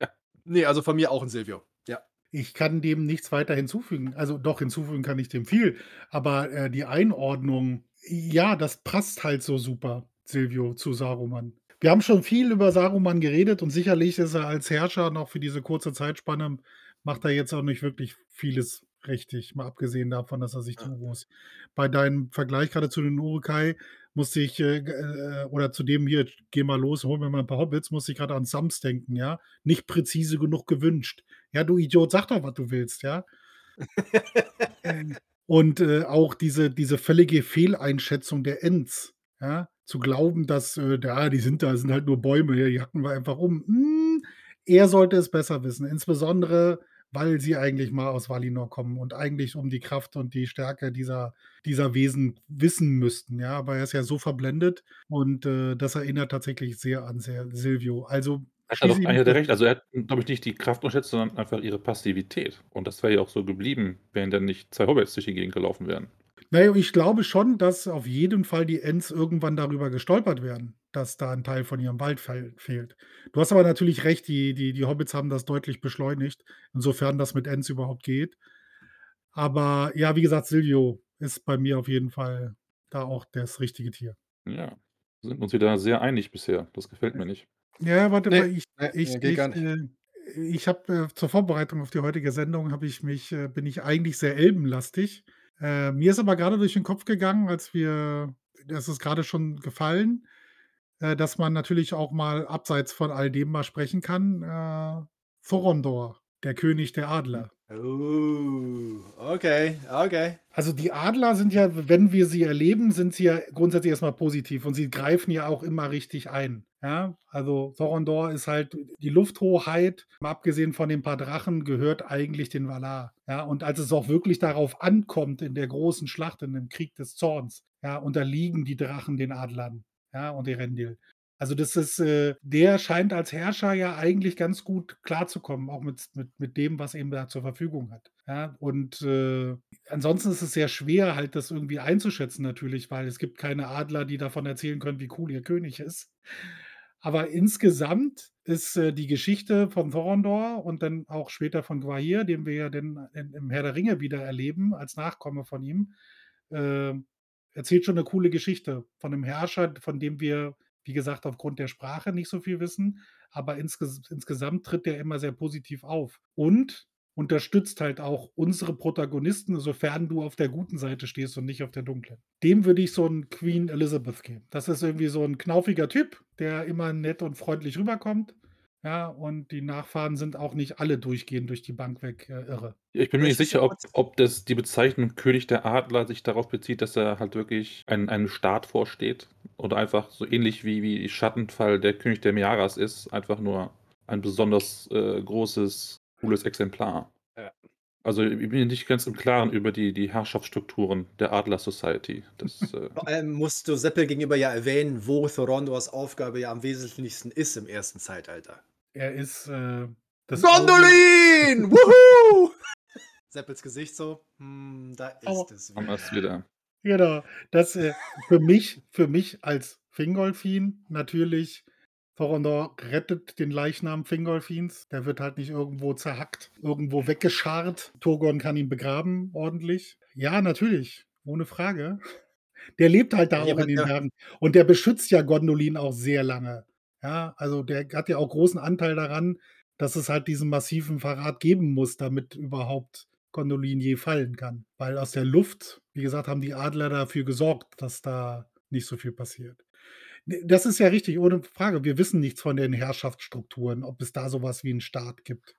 Ja. Nee, also von mir auch ein Silvio. Ja. Ich kann dem nichts weiter hinzufügen. Also doch, hinzufügen kann ich dem viel. Aber äh, die Einordnung, ja, das passt halt so super, Silvio, zu Saruman. Wir haben schon viel über Saruman geredet und sicherlich ist er als Herrscher noch für diese kurze Zeitspanne, macht er jetzt auch nicht wirklich vieles richtig, mal abgesehen davon, dass er sich die Urus bei deinem Vergleich gerade zu den Urukai musste ich, äh, äh, oder zu dem hier, geh mal los, hol mir mal ein paar Hobbits, musste ich gerade an Sams denken, ja. Nicht präzise genug gewünscht. Ja, du Idiot, sag doch, was du willst, ja. Und äh, auch diese, diese völlige Fehleinschätzung der Ents, ja. Zu glauben, dass, äh, ja, die sind da, sind halt nur Bäume, die hacken wir einfach um. Hm, er sollte es besser wissen. Insbesondere weil sie eigentlich mal aus Valinor kommen und eigentlich um die Kraft und die Stärke dieser, dieser Wesen wissen müssten. Ja, aber er ist ja so verblendet und äh, das erinnert tatsächlich sehr an Silvio. Also hat er doch eigentlich recht. Also er hat, glaube ich, nicht die Kraft unterschätzt, sondern einfach ihre Passivität. Und das wäre ja auch so geblieben, wenn dann nicht zwei Hobbits durch die Gegend gelaufen wären. Naja, ich glaube schon, dass auf jeden Fall die Ents irgendwann darüber gestolpert werden, dass da ein Teil von ihrem Wald fehlt. Du hast aber natürlich recht, die, die, die Hobbits haben das deutlich beschleunigt, insofern das mit Ents überhaupt geht. Aber ja, wie gesagt, Silvio ist bei mir auf jeden Fall da auch das richtige Tier. Ja, wir sind uns wieder sehr einig bisher. Das gefällt mir nicht. Ja, warte nee, mal, ich, nee, ich, ich, äh, ich habe äh, zur Vorbereitung auf die heutige Sendung habe ich mich, äh, bin ich eigentlich sehr elbenlastig äh, mir ist aber gerade durch den Kopf gegangen, als wir das ist gerade schon gefallen, äh, dass man natürlich auch mal abseits von all dem mal sprechen kann, äh, Thorondor, der König der Adler. Oh, okay, okay. Also die Adler sind ja, wenn wir sie erleben, sind sie ja grundsätzlich erstmal positiv und sie greifen ja auch immer richtig ein. Ja, also Thorondor ist halt die Lufthoheit, abgesehen von den paar Drachen, gehört eigentlich den Valar. Ja, und als es auch wirklich darauf ankommt in der großen Schlacht, in dem Krieg des Zorns, ja, unterliegen die Drachen den Adlern, ja, und die Rendil. Also das ist, äh, der scheint als Herrscher ja eigentlich ganz gut klarzukommen, auch mit, mit, mit dem, was eben da zur Verfügung hat. Ja, und äh, ansonsten ist es sehr schwer, halt das irgendwie einzuschätzen natürlich, weil es gibt keine Adler, die davon erzählen können, wie cool ihr König ist. Aber insgesamt ist äh, die Geschichte von Thorondor und dann auch später von Gwahir, den wir ja dann im Herr der Ringe wieder erleben, als Nachkomme von ihm, äh, erzählt schon eine coole Geschichte von einem Herrscher, von dem wir wie gesagt, aufgrund der Sprache nicht so viel wissen, aber insges insgesamt tritt der immer sehr positiv auf und unterstützt halt auch unsere Protagonisten, sofern du auf der guten Seite stehst und nicht auf der dunklen. Dem würde ich so einen Queen Elizabeth geben. Das ist irgendwie so ein knaufiger Typ, der immer nett und freundlich rüberkommt ja, und die Nachfahren sind auch nicht alle durchgehend durch die Bank weg äh, irre. Ja, ich bin mir nicht sicher, ob, ob das die Bezeichnung König der Adler sich darauf bezieht, dass er halt wirklich ein, einem Staat vorsteht. Oder einfach so ähnlich wie, wie Schattenfall der König der Miaras ist, einfach nur ein besonders äh, großes, cooles Exemplar. Ja. Also ich bin mir nicht ganz im Klaren über die, die Herrschaftsstrukturen der Adler Society. Das, äh Vor allem musst du Seppel gegenüber ja erwähnen, wo Thorondors Aufgabe ja am wesentlichsten ist im ersten Zeitalter. Er ist äh, das Gondolin! Wuhu! Seppels Gesicht so, hm, da ist Aber- es wieder. wieder. Genau. Das äh, für mich, für mich als Fingolfin natürlich. Thorondor rettet den Leichnam Fingolfins. Der wird halt nicht irgendwo zerhackt, irgendwo weggescharrt. Turgon kann ihn begraben, ordentlich. Ja, natürlich. Ohne Frage. Der lebt halt da auch in den Bergen. Und der beschützt ja Gondolin auch sehr lange. Ja, also der hat ja auch großen Anteil daran, dass es halt diesen massiven Verrat geben muss, damit überhaupt Gondolin je fallen kann. Weil aus der Luft, wie gesagt, haben die Adler dafür gesorgt, dass da nicht so viel passiert. Ne, Das ist ja richtig, ohne Frage. Wir wissen nichts von den Herrschaftsstrukturen, ob es da sowas wie einen Staat gibt.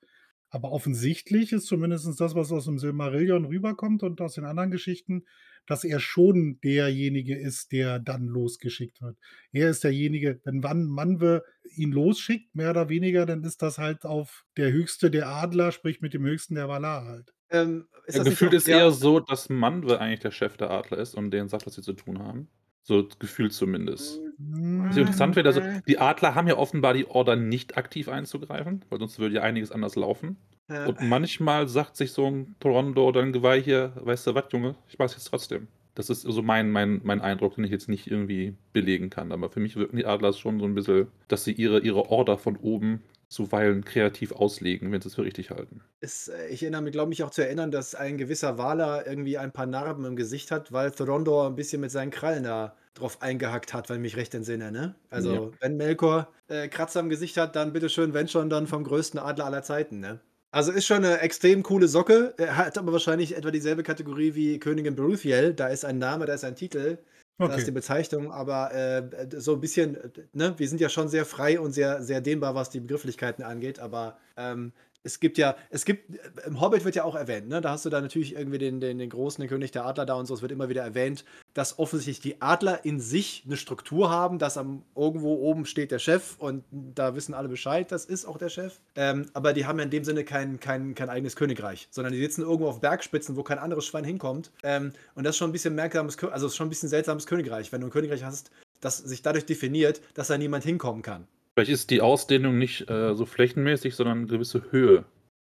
Aber offensichtlich ist zumindest das, was aus dem Silmarillion rüberkommt und aus den anderen Geschichten, dass er schon derjenige ist, der dann losgeschickt wird. Er ist derjenige, wenn Van Manwe ihn losschickt, mehr oder weniger, dann ist das halt auf der Höchste der Adler, sprich mit dem Höchsten der Valar halt. Ähm, ist Ja, gefühlt ist eher so, dass Manwe eigentlich der Chef der Adler ist und denen sagt, was sie zu tun haben. So gefühlt zumindest. Was interessant wird, also die Adler haben ja offenbar die Order nicht aktiv einzugreifen, weil sonst würde ja einiges anders laufen. Ja. Und manchmal sagt sich so ein Toronto oder ein Geweih hier, weißt du was, Junge, ich mach's jetzt trotzdem. Das ist so mein, mein, mein Eindruck, den ich jetzt nicht irgendwie belegen kann. Aber für mich wirken die Adler schon so ein bisschen, dass sie ihre, ihre Order von oben zuweilen kreativ auslegen, wenn sie es für richtig halten. Ist, äh, ich erinnere mich, glaube ich, auch zu erinnern, dass ein gewisser Waler irgendwie ein paar Narben im Gesicht hat, weil Thorondor ein bisschen mit seinen Krallen da drauf eingehackt hat, wenn ich mich recht entsinne. Ne? Also, Ja. wenn Melkor äh, Kratzer im Gesicht hat, dann bitteschön, wenn schon, dann vom größten Adler aller Zeiten. Ne? Also ist schon eine extrem coole Socke, er hat aber wahrscheinlich etwa dieselbe Kategorie wie Königin Beruthiel. Da ist ein Name, da ist ein Titel. Das ist die Okay. Bezeichnung, aber äh, so ein bisschen, äh, ne, wir sind ja schon sehr frei und sehr, sehr dehnbar, was die Begrifflichkeiten angeht, aber ähm, es gibt ja, es gibt, äh, im Hobbit wird ja auch erwähnt, ne? Da hast du da natürlich irgendwie den, den, den großen, den König der Adler da und so, es wird immer wieder erwähnt, dass offensichtlich die Adler in sich eine Struktur haben, dass am irgendwo oben steht der Chef und da wissen alle Bescheid, das ist auch der Chef. Ähm, aber die haben ja in dem Sinne kein, kein, kein eigenes Königreich, sondern die sitzen irgendwo auf Bergspitzen, wo kein anderes Schwein hinkommt. Ähm, und das ist schon ein bisschen merkwürdiges, also schon ein bisschen seltsames Königreich, wenn du ein Königreich hast, das sich dadurch definiert, dass da niemand hinkommen kann. Vielleicht ist die Ausdehnung nicht äh, so flächenmäßig, sondern eine gewisse Höhe,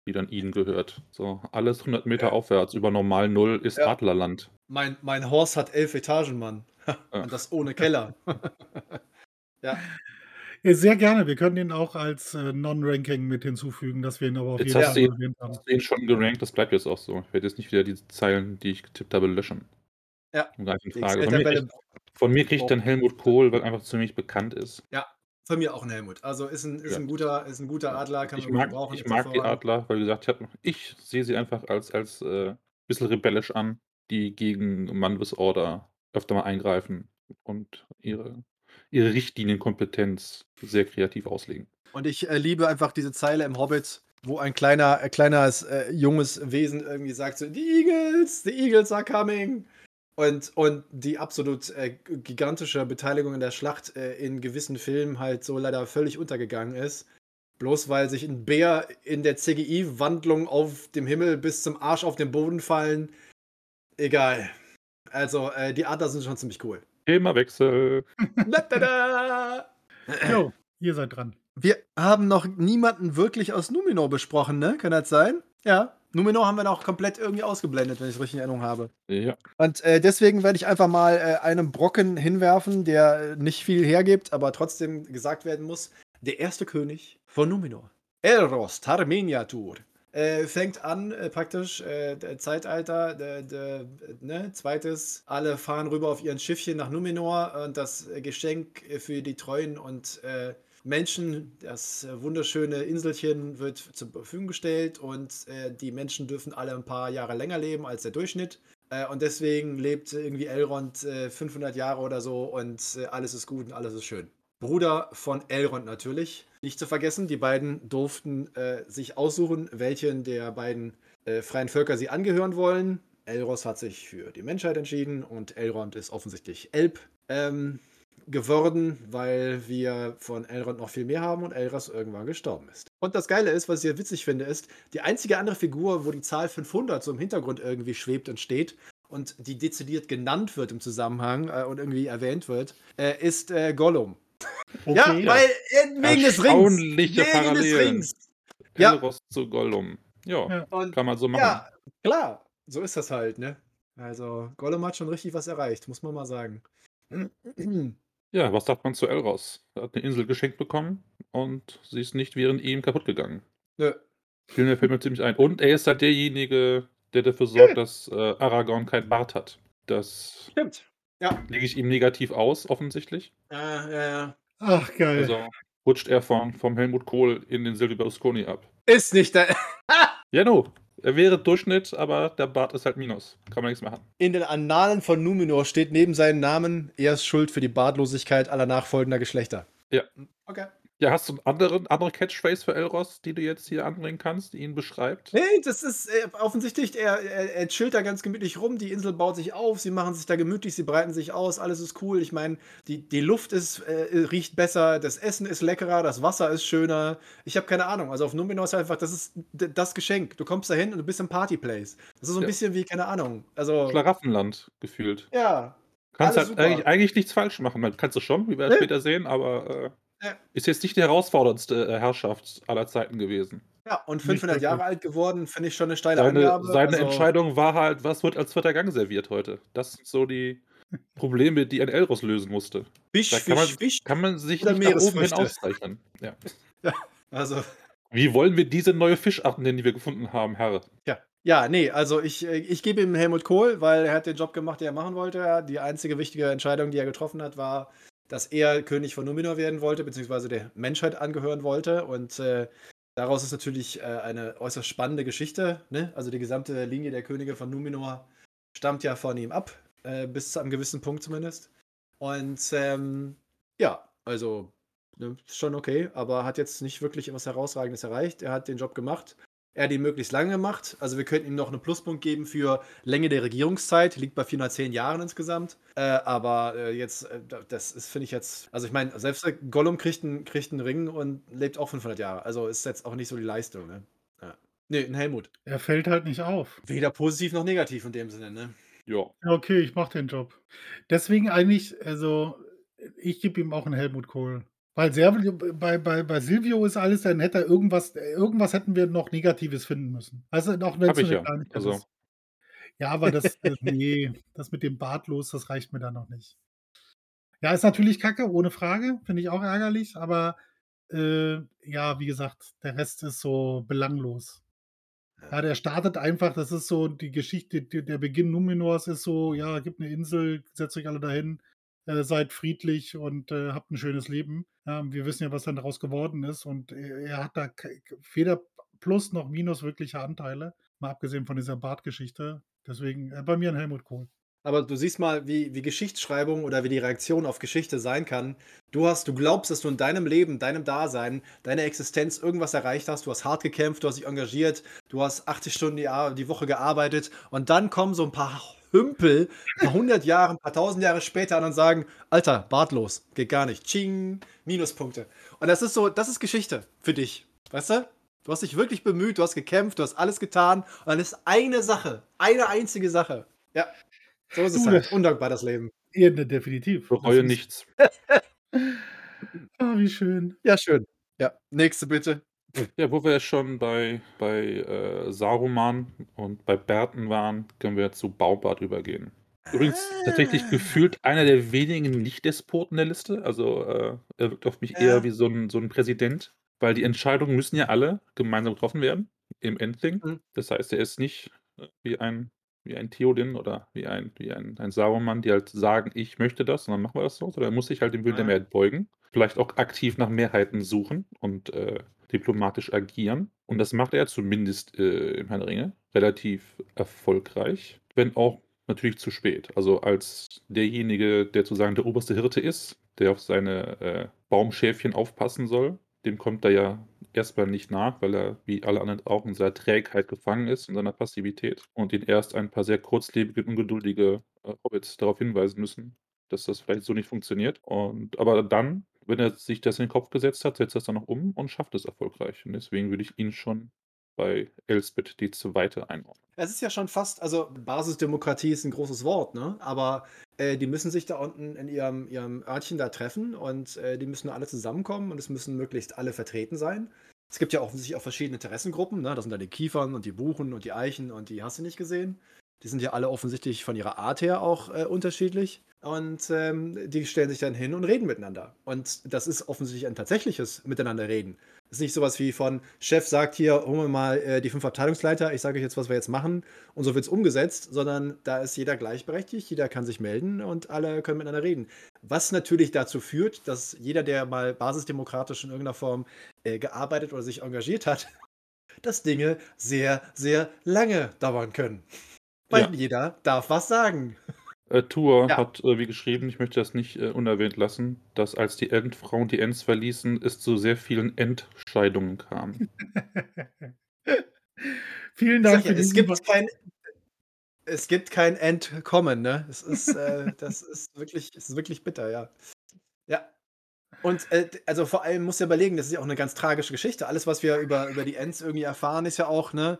die dann ihnen gehört. So, alles 100 Meter Ja. aufwärts über normal Null ist Ja. Adlerland. Mein, mein Horst hat elf Etagen, Mann. Ja. Und das ohne Keller. ja. Ja, sehr gerne. Wir können ihn auch als äh, Non-Ranking mit hinzufügen, dass wir ihn aber auf Jetzt jeden Fall erwähnt haben. Hast du ihn schon gerankt, das bleibt jetzt auch so. Ich werde jetzt nicht wieder die Zeilen, die ich getippt habe, löschen. Ja. Von mir, kriegt, von mir kriegt dann Helmut Kohl, weil einfach ziemlich bekannt ist. Von mir auch ein Helmut. Also ist ein, ist Ja. ein, guter, ist ein guter Adler, kann ich man mag, gebrauchen. ich mag die. Adler, weil wie gesagt, ich, ich sehe sie einfach als, als äh, bisschen rebellisch an, die gegen Manwes Order öfter mal eingreifen und ihre, ihre Richtlinienkompetenz sehr kreativ auslegen. Und ich äh, liebe einfach diese Zeile im Hobbit, wo ein kleiner, äh, kleines, äh, junges Wesen irgendwie sagt so, die Eagles, the Eagles are coming. Und, und die absolut äh, gigantische Beteiligung in der Schlacht äh, in gewissen Filmen halt so leider völlig untergegangen ist. Bloß weil sich ein Bär in der CGI-Wandlung auf dem Himmel bis zum Arsch auf den Boden fallen. Egal. Also, äh, die Adler sind schon ziemlich cool. Themawechsel. Tada! Jo, ihr seid dran. Wir haben noch niemanden wirklich aus Numenor besprochen, ne? Kann das sein? Ja. Numenor haben wir noch komplett irgendwie ausgeblendet, wenn ich es richtig in Erinnerung habe. Ja. Und äh, deswegen werde ich einfach mal äh, einen Brocken hinwerfen, der äh, nicht viel hergibt, aber trotzdem gesagt werden muss. Der erste König von Numenor. Elros Tarmeniatur. Äh, fängt an, äh, praktisch, äh, der Zeitalter, der, der, ne, zweites, alle fahren rüber auf ihren Schiffchen nach Numenor und das Geschenk für die Treuen und äh, Menschen, das äh, wunderschöne Inselchen wird zur Verfügung gestellt und äh, die Menschen dürfen alle ein paar Jahre länger leben als der Durchschnitt. Äh, und deswegen lebt irgendwie Elrond äh, 500 Jahre oder so und äh, alles ist gut und alles ist schön. Bruder von Elrond natürlich. Nicht zu vergessen, die beiden durften äh, sich aussuchen, welchen der beiden freien Völker sie angehören wollen. Elros hat sich für die Menschheit entschieden und Elrond ist offensichtlich Elb ähm, geworden, weil wir von Elrond noch viel mehr haben und Elros irgendwann gestorben ist. Und das Geile ist, was ich sehr witzig finde, ist, die einzige andere Figur, wo die Zahl 500 so im Hintergrund irgendwie schwebt und steht und die dezidiert genannt wird im Zusammenhang äh, und irgendwie erwähnt wird, äh, ist äh, Gollum. Ja, Okay. weil wegen des Rings. Wegen des Parallelen. Rings. Ja. Elros zu Gollum. Ja, Ja. Und kann man so machen. ja, klar, so ist das halt, ne? Also, Gollum hat schon richtig was erreicht, muss man mal sagen. Ja, was sagt man zu Elros? Er hat eine Insel geschenkt bekommen und sie ist nicht während ihm kaputt gegangen. Nö. Fiel mir, fällt mir ziemlich ein. Und er ist halt derjenige, der dafür sorgt, dass äh, Aragorn kein Bart hat. Das Stimmt. Ja. lege ich ihm negativ aus, offensichtlich. Ja, ja, ja. Ach, geil. Also rutscht er von, vom Helmut Kohl in den Silvio Berlusconi ab. Ist nicht der. Ja, no. Er wäre Durchschnitt, aber der Bart ist halt Minus. Kann man nichts machen. In den Annalen von Numenor steht neben seinem Namen, er ist schuld für die Bartlosigkeit aller nachfolgender Geschlechter. Ja. Okay. Ja, hast du eine andere, andere Catchphrase für Elros, die du jetzt hier anbringen kannst, die ihn beschreibt? Nee, das ist äh, offensichtlich, er, er, er chillt da ganz gemütlich rum, die Insel baut sich auf, sie machen sich da gemütlich, sie breiten sich aus, alles ist cool. Ich meine, die, die Luft ist, äh, riecht besser, das Essen ist leckerer, das Wasser ist schöner. Ich habe keine Ahnung. Also auf Numenor ist einfach, das ist das Geschenk. Du kommst da hin und du bist im Partyplace. Das ist so ein Ja. bisschen wie, keine Ahnung. Also, Schlaraffenland gefühlt. ja. Kannst halt eigentlich, eigentlich nichts falsch machen. Man kannst du schon, wie wir Nee. später sehen, aber äh, Ja. ist jetzt nicht die herausforderndste äh, Herrschaft aller Zeiten gewesen. Ja, und 500 wirklich. Jahre alt geworden, finde ich schon eine steile Seine, Angabe. seine also, Entscheidung war halt, was wird als vierter Gang serviert heute? Das sind so die Probleme, die ein Elros lösen musste. Fisch, Da kann Fisch, man, Fisch. kann man sich nicht nach oben hin auszeichnen. Ja. Also, Wie wollen wir diese neue Fischarten nennen, die wir gefunden haben, Herr? ja. Ja, nee, also ich, äh, ich gebe ihm Helmut Kohl, weil er hat den Job gemacht, den er machen wollte. Die einzige wichtige Entscheidung, die er getroffen hat, war, dass er König von Numenor werden wollte, beziehungsweise der Menschheit angehören wollte. Und äh, daraus ist natürlich äh, eine äußerst spannende Geschichte. Ne? Also die gesamte Linie der Könige von Numenor stammt ja von ihm ab, äh, bis zu einem gewissen Punkt zumindest. Und ähm, ja, also ne, schon okay, aber hat jetzt nicht wirklich etwas Herausragendes erreicht. Er hat den Job gemacht. Er hat ihn möglichst lange gemacht. Also wir könnten ihm noch einen Pluspunkt geben für Länge der Regierungszeit. Liegt bei 410 Jahren insgesamt. Äh, aber äh, jetzt, äh, da- das ist, finde ich jetzt, also ich meine, selbst der Gollum kriegt einen, kriegt einen Ring und lebt auch 500 Jahre. Also ist jetzt auch nicht so die Leistung, ne? Ja. Nee, ein Helmut. Er fällt halt nicht auf. Weder positiv noch negativ in dem Sinne, ne? Ja. Ja, okay, ich mache den Job. Deswegen eigentlich, also ich gebe ihm auch einen Helmut Kohl. Weil Servio, bei, bei, bei Silvio ist alles, dann hätte er irgendwas, irgendwas hätten wir noch Negatives finden müssen. Also auch wenn es nur ja. Also. ist. Ja, aber das, äh, nee, das mit dem Bartlos, das reicht mir dann noch nicht. Ja, ist natürlich kacke, ohne Frage, finde ich auch ärgerlich, aber äh, ja, wie gesagt, der Rest ist so belanglos. Ja, der startet einfach, das ist so die Geschichte, der Beginn Numenors ist so, ja, gibt eine Insel, setzt euch alle dahin, äh, seid friedlich und äh, habt ein schönes Leben. Und wir wissen ja, was dann daraus geworden ist und er, er hat da weder Plus noch Minus wirkliche Anteile, mal abgesehen von dieser Bartgeschichte. Deswegen äh, bei mir ein Helmut Kohl. Aber du siehst mal, wie, wie Geschichtsschreibung oder wie die Reaktion auf Geschichte sein kann. Du hast, du glaubst, dass du in deinem Leben, deinem Dasein, deiner Existenz irgendwas erreicht hast. Du hast hart gekämpft, du hast dich engagiert, du hast 80 Stunden die, die Woche gearbeitet und dann kommen so ein paar Hümpel, ein paar hundert Jahre, ein paar tausend Jahre später an und sagen, Alter, bartlos, geht gar nicht. Ching, Minuspunkte. Und das ist so, das ist Geschichte für dich. Weißt du? Du hast dich wirklich bemüht, du hast gekämpft, du hast alles getan und dann ist eine Sache, eine einzige Sache. Ja, so ist es Du, halt. das- Undankbar, das Leben. Ja, definitiv. Bereue nichts. Ah, wie schön. Ja, schön. Ja, nächste bitte. Ja, wo wir ja schon bei, bei äh, Saruman und bei Berten waren, können wir zu Baubart übergehen. Übrigens tatsächlich Ah. gefühlt einer der wenigen Nicht-Despoten der Liste. Also äh, er wirkt auf mich Ja. eher wie so ein, so ein Präsident, weil die Entscheidungen müssen ja alle gemeinsam getroffen werden im Endling. Mhm. Das heißt, er ist nicht äh, wie ein, wie ein Theoden oder wie ein, wie ein, ein Saruman, die halt sagen, ich möchte das und dann machen wir das so, sondern er muss sich halt dem Willen der Ja. Mehrheit beugen. Vielleicht auch aktiv nach Mehrheiten suchen und äh, diplomatisch agieren. Und das macht er zumindest äh, im Herrn Ringe relativ erfolgreich, wenn auch natürlich zu spät. Also als derjenige, der sozusagen der oberste Hirte ist, der auf seine äh, Baumschäfchen aufpassen soll, dem kommt er ja erstmal nicht nach, weil er wie alle anderen auch in seiner Trägheit gefangen ist, in seiner Passivität und ihn erst ein paar sehr kurzlebige, ungeduldige äh, Hobbits darauf hinweisen müssen, dass das vielleicht so nicht funktioniert. Und aber dann, wenn er sich das in den Kopf gesetzt hat, setzt er es dann noch um und schafft es erfolgreich. Und deswegen würde ich ihn schon bei Elspeth die zweite einordnen. Es ist ja schon fast, also Basisdemokratie ist ein großes Wort, ne? Aber äh, die müssen sich da unten in ihrem, ihrem Örtchen da treffen und äh, die müssen alle zusammenkommen und es müssen möglichst alle vertreten sein. Es gibt ja offensichtlich auch verschiedene Interessengruppen. Ne? Das sind dann die Kiefern und die Buchen und die Eichen und die hast du nicht gesehen. Die sind ja alle offensichtlich von ihrer Art her auch äh, unterschiedlich. Und ähm, die stellen sich dann hin und reden miteinander. Und das ist offensichtlich ein tatsächliches Miteinanderreden. Es ist nicht sowas wie von Chef sagt hier, holen wir mal äh, die fünf Abteilungsleiter, ich sage euch jetzt, was wir jetzt machen und so wird es umgesetzt, sondern da ist jeder gleichberechtigt, jeder kann sich melden und alle können miteinander reden. Was natürlich dazu führt, dass jeder, der mal basisdemokratisch in irgendeiner Form äh, gearbeitet oder sich engagiert hat, dass Dinge sehr, sehr lange dauern können. Weil Ja. jeder darf was sagen. Äh, Tour Ja. hat äh, wie geschrieben, ich möchte das nicht äh, unerwähnt lassen, dass als die Endfrauen die Ents verließen, es zu sehr vielen Entscheidungen kam. Vielen Dank sag ja, für es gibt kein, es gibt kein Entkommen, ne? Es ist, äh, das ist wirklich, es ist wirklich bitter, ja. Ja. Und äh, also vor allem muss ja überlegen, das ist ja auch eine ganz tragische Geschichte. Alles, was wir über, über die Ents irgendwie erfahren, ist ja auch, ne?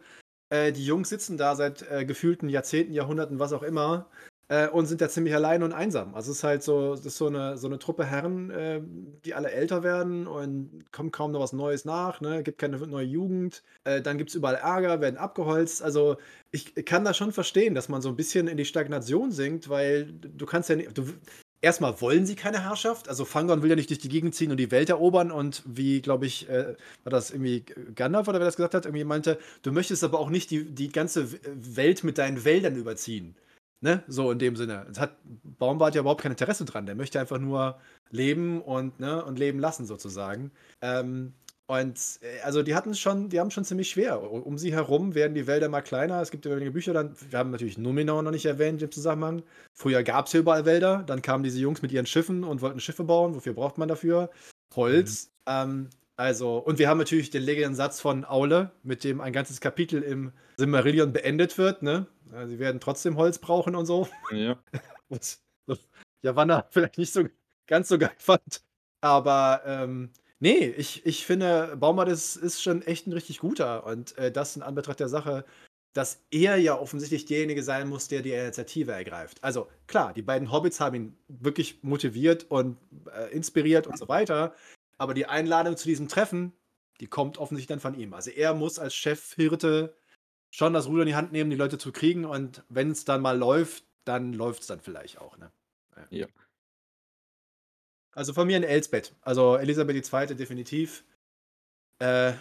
Äh, die Jungs sitzen da seit äh, gefühlten Jahrzehnten, Jahrhunderten, was auch immer, äh, und sind da ziemlich allein und einsam. Also es ist halt so, das ist so eine, so eine Truppe Herren, äh, die alle älter werden und kommt kaum noch was Neues nach, ne? Gibt keine neue Jugend. Äh, dann gibt es überall Ärger, werden abgeholzt. Also ich kann das schon verstehen, dass man so ein bisschen in die Stagnation sinkt, weil du kannst ja nicht. Du, erstmal wollen sie keine Herrschaft. Also Fangon will ja nicht durch die Gegend ziehen und die Welt erobern. Und wie, glaube ich, äh, war das irgendwie Gandalf oder wer das gesagt hat, irgendwie meinte, du möchtest aber auch nicht die, die ganze Welt mit deinen Wäldern überziehen. Ne? So in dem Sinne. Das hat Baumbart ja überhaupt kein Interesse dran. Der möchte einfach nur leben und, ne, und leben lassen, sozusagen. Ähm, und äh, also die hatten schon, die haben schon ziemlich schwer. Um sie herum werden die Wälder mal kleiner. Es gibt ja wenige Bücher dann. Wir haben natürlich Numenor noch nicht erwähnt im Zusammenhang. Früher gab es hier überall Wälder. Dann kamen diese Jungs mit ihren Schiffen und wollten Schiffe bauen. Wofür braucht man dafür? Holz. Ähm, also, und wir haben natürlich den legendären Satz von Aule, mit dem ein ganzes Kapitel im Silmarillion beendet wird. Ne? Ja, sie werden trotzdem Holz brauchen und so. Ja. Was Javanna vielleicht nicht so ganz so geil fand. Aber ähm, nee, ich, ich finde, Baumart ist, ist schon echt ein richtig guter. Und äh, das in Anbetracht der Sache, dass er ja offensichtlich derjenige sein muss, der die Initiative ergreift. Also klar, die beiden Hobbits haben ihn wirklich motiviert und äh, inspiriert und so weiter. Aber die Einladung zu diesem Treffen, die kommt offensichtlich dann von ihm. Also er muss als Chefhirte schon das Ruder in die Hand nehmen, die Leute zu kriegen. Und wenn es dann mal läuft, dann läuft es dann vielleicht auch. Ne? Ja. Also von mir ein Elsbeth. Also Elisabeth II. definitiv. Äh,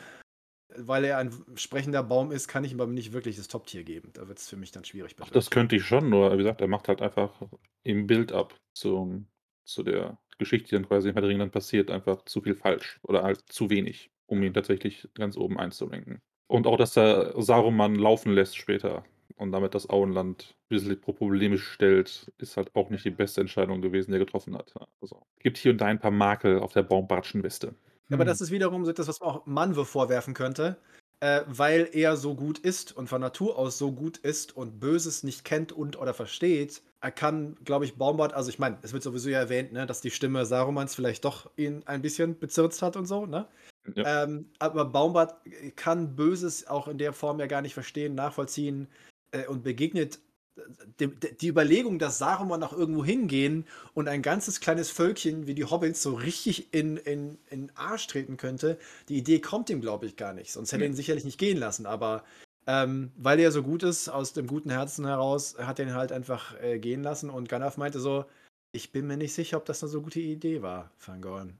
weil er ein sprechender Baum ist, kann ich ihm aber nicht wirklich das Top-Tier geben. Da wird es für mich dann schwierig. Ach, das könnte ich schon, nur wie gesagt, er macht halt einfach im Bild ab zum, zu der Geschichte, die dann quasi in Herr passiert, einfach zu viel falsch oder halt zu wenig, um ihn tatsächlich ganz oben einzulenken. Und auch, dass er Saruman laufen lässt später und damit das Auenland ein bisschen problemisch stellt, ist halt auch nicht die beste Entscheidung gewesen, die er getroffen hat. Also gibt hier und da ein paar Makel auf der Baumbartschen Weste. Ja, aber das ist wiederum so etwas, was man auch Manwe vorwerfen könnte, äh, weil er so gut ist und von Natur aus so gut ist und Böses nicht kennt und oder versteht. Er kann, glaube ich, Baumbart, also ich meine, es wird sowieso ja erwähnt, ne, dass die Stimme Sarumans vielleicht doch ihn ein bisschen bezirzt hat und so, ne? Ja. Ähm, aber Baumbart kann Böses auch in der Form ja gar nicht verstehen, nachvollziehen äh, und begegnet äh, dem, de- die Überlegung, dass Saruman noch irgendwo hingehen und ein ganzes kleines Völkchen wie die Hobbits so richtig in, in, in den Arsch treten könnte, die Idee kommt ihm, glaube ich, gar nicht. Sonst hätte er ihn sicherlich nicht gehen lassen. Aber ähm, weil er so gut ist, aus dem guten Herzen heraus, hat er ihn halt einfach äh, gehen lassen. Und Gandalf meinte so, ich bin mir nicht sicher, ob das eine so gute Idee war, Fangorn.